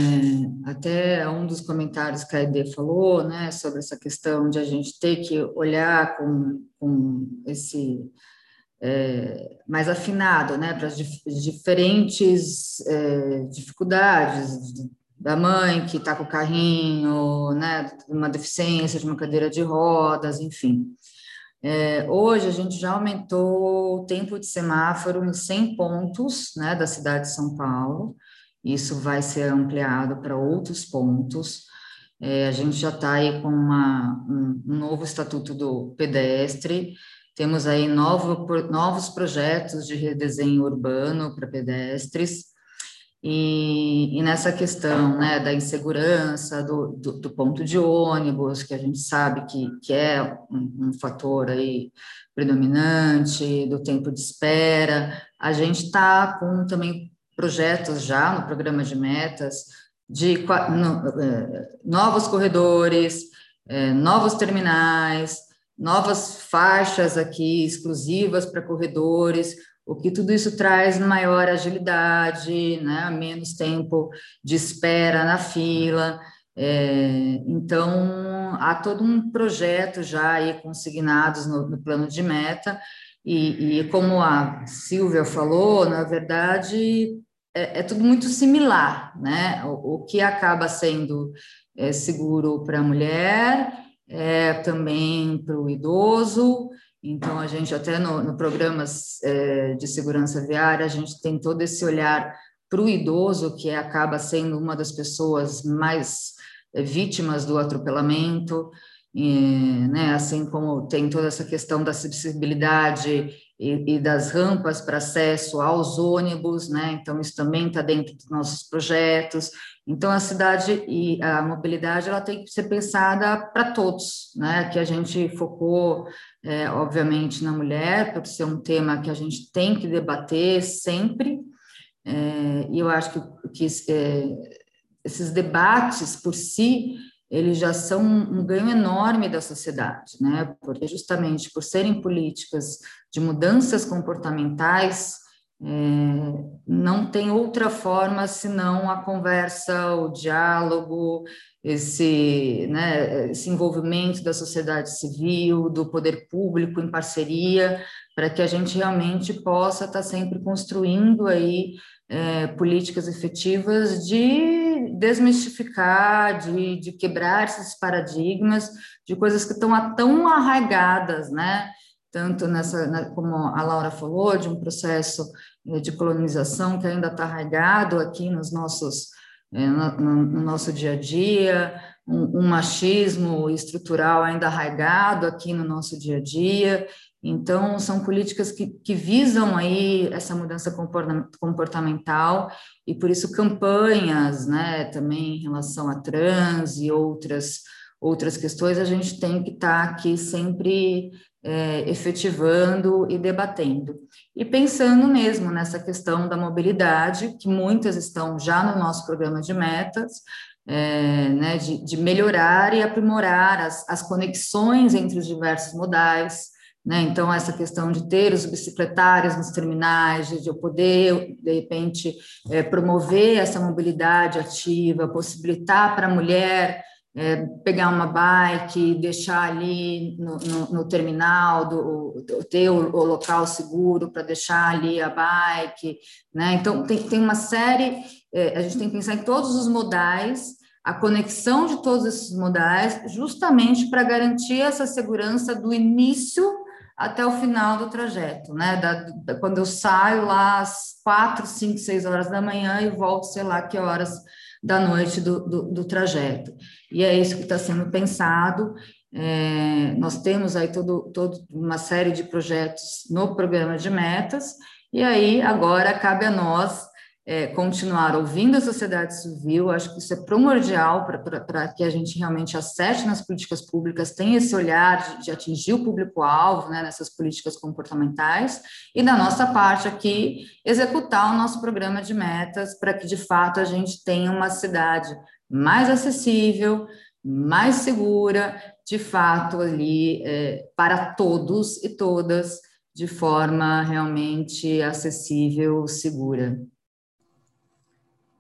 até um dos comentários que a Ede falou, né, sobre essa questão de a gente ter que olhar com, com esse é, mais afinado, né, para as dif diferentes é, dificuldades da mãe que está com o carrinho, né, uma deficiência de uma cadeira de rodas, enfim. É, hoje a gente já aumentou o tempo de semáforo em 100 pontos, né, da cidade de São Paulo. Isso vai ser ampliado para outros pontos. É, a gente já está aí com uma, um, um, novo estatuto do pedestre, temos aí novo, novos projetos de redesenho urbano para pedestres, e, e, nessa questão né, da insegurança, do, do, do, ponto de ônibus, que a gente sabe que, que é um, um fator aí predominante, do tempo de espera, a gente está com também projetos já no programa de metas de no, é, novos corredores, é, novos terminais, novas faixas aqui exclusivas para corredores, o que tudo isso traz maior agilidade, né, menos tempo de espera na fila. É, então, há todo um projeto já aí consignados no, no plano de meta, e, e, como a Silvia falou, na verdade, é, é tudo muito similar, né? O, o que acaba sendo é, seguro para a mulher, é, também para o idoso. Então, a gente até no, no programas é, de segurança viária, a gente tem todo esse olhar para o idoso, que acaba sendo uma das pessoas mais é, vítimas do atropelamento, e, né, assim como tem toda essa questão da acessibilidade e, e das rampas para acesso aos ônibus, né, então isso também está dentro dos nossos projetos. Então a cidade e a mobilidade ela tem que ser pensada para todos, né, que a gente focou é, obviamente, na mulher, por ser um tema que a gente tem que debater sempre, é, e eu acho que, que é, esses debates por si, eles já são um ganho enorme da sociedade, né? Porque justamente por serem políticas de mudanças comportamentais, é, não tem outra forma senão a conversa, o diálogo, esse, né, esse envolvimento da sociedade civil, do poder público em parceria, para que a gente realmente possa estar sempre construindo aí é, políticas efetivas de desmistificar, de, de quebrar esses paradigmas de coisas que estão tão arraigadas, né? Tanto nessa, como a Laura falou, de um processo de colonização que ainda está arraigado aqui nos nossos, é, no, no, nosso dia a dia, um, um, machismo estrutural ainda arraigado aqui no nosso dia a dia. Então, são políticas que, que visam aí essa mudança comportamental e, por isso, campanhas, né, também em relação a trans e outras, outras questões, a gente tem que estar tá aqui sempre é, efetivando e debatendo. E pensando mesmo nessa questão da mobilidade, que muitas estão já no nosso programa de metas, é, né, de, de, melhorar e aprimorar as, as conexões entre os diversos modais, né? Então, essa questão de ter os bicicletários nos terminais, de eu poder, de repente, é, promover essa mobilidade ativa, possibilitar para a mulher é, pegar uma bike, deixar ali no, no, no terminal, do, do, ter o, o, local seguro para deixar ali a bike, né? Então, tem, tem uma série, é, a gente tem que pensar em todos os modais, a conexão de todos esses modais, justamente para garantir essa segurança do início até o final do trajeto, né? Da, da, quando eu saio lá às quatro, cinco, seis horas da manhã e volto, sei lá que horas da noite do, do, do trajeto. E é isso que está sendo pensado. É, nós temos aí todo, todo uma série de projetos no programa de metas, e aí agora cabe a nós é, continuar ouvindo a sociedade civil, acho que isso é primordial para que a gente realmente acerte nas políticas públicas, tenha esse olhar de, de atingir o público-alvo né, nessas políticas comportamentais, e da nossa parte aqui, executar o nosso programa de metas para que, de fato, a gente tenha uma cidade mais acessível, mais segura, de fato, ali é, para todos e todas, de forma realmente acessível, segura.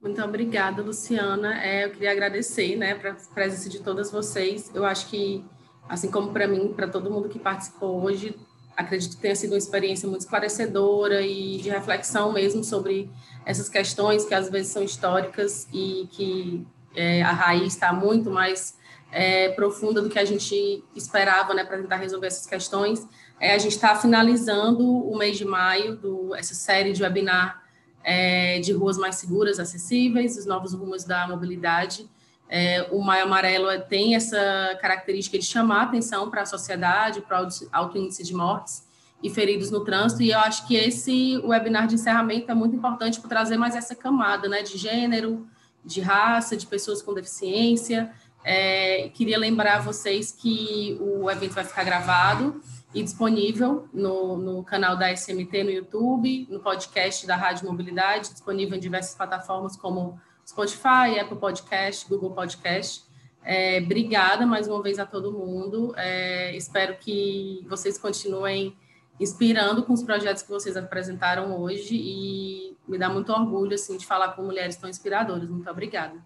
Muito obrigada, Luciana. É, eu queria agradecer, né, para a presença de todas vocês. Eu acho que, assim como para mim, para todo mundo que participou hoje, acredito que tenha sido uma experiência muito esclarecedora e de reflexão mesmo sobre essas questões que às vezes são históricas e que é, a raiz está muito mais é, profunda do que a gente esperava, né, para tentar resolver essas questões. É, a gente está finalizando o mês de maio do essa série de webinar é, de ruas mais seguras, acessíveis, os novos rumos da mobilidade. É, o Maio Amarelo tem essa característica de chamar atenção para a sociedade, para o alto índice de mortes e feridos no trânsito, e eu acho que esse webinar de encerramento é muito importante para trazer mais essa camada né, de gênero, de raça, de pessoas com deficiência. É, queria lembrar vocês que o evento vai ficar gravado, e disponível no, no canal da SMT no YouTube, no podcast da Rádio Mobilidade, disponível em diversas plataformas como Spotify, Apple Podcast, Google Podcast. É, obrigada mais uma vez a todo mundo. É, espero que vocês continuem inspirando com os projetos que vocês apresentaram hoje e me dá muito orgulho assim de falar com mulheres tão inspiradoras. Muito obrigada.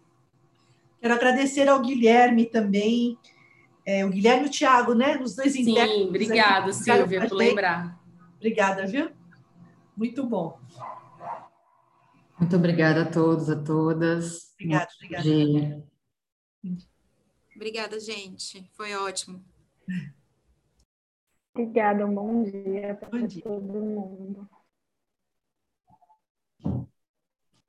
Quero agradecer ao Guilherme também é, o Guilherme e o Thiago, né? Os dois Sim, obrigada, Silvia, por lembrar. Obrigada, viu? Muito bom. Muito obrigada a todos, a todas. Obrigada, obrigada. Obrigada, gente. Foi ótimo. Obrigada, um bom dia para todo mundo.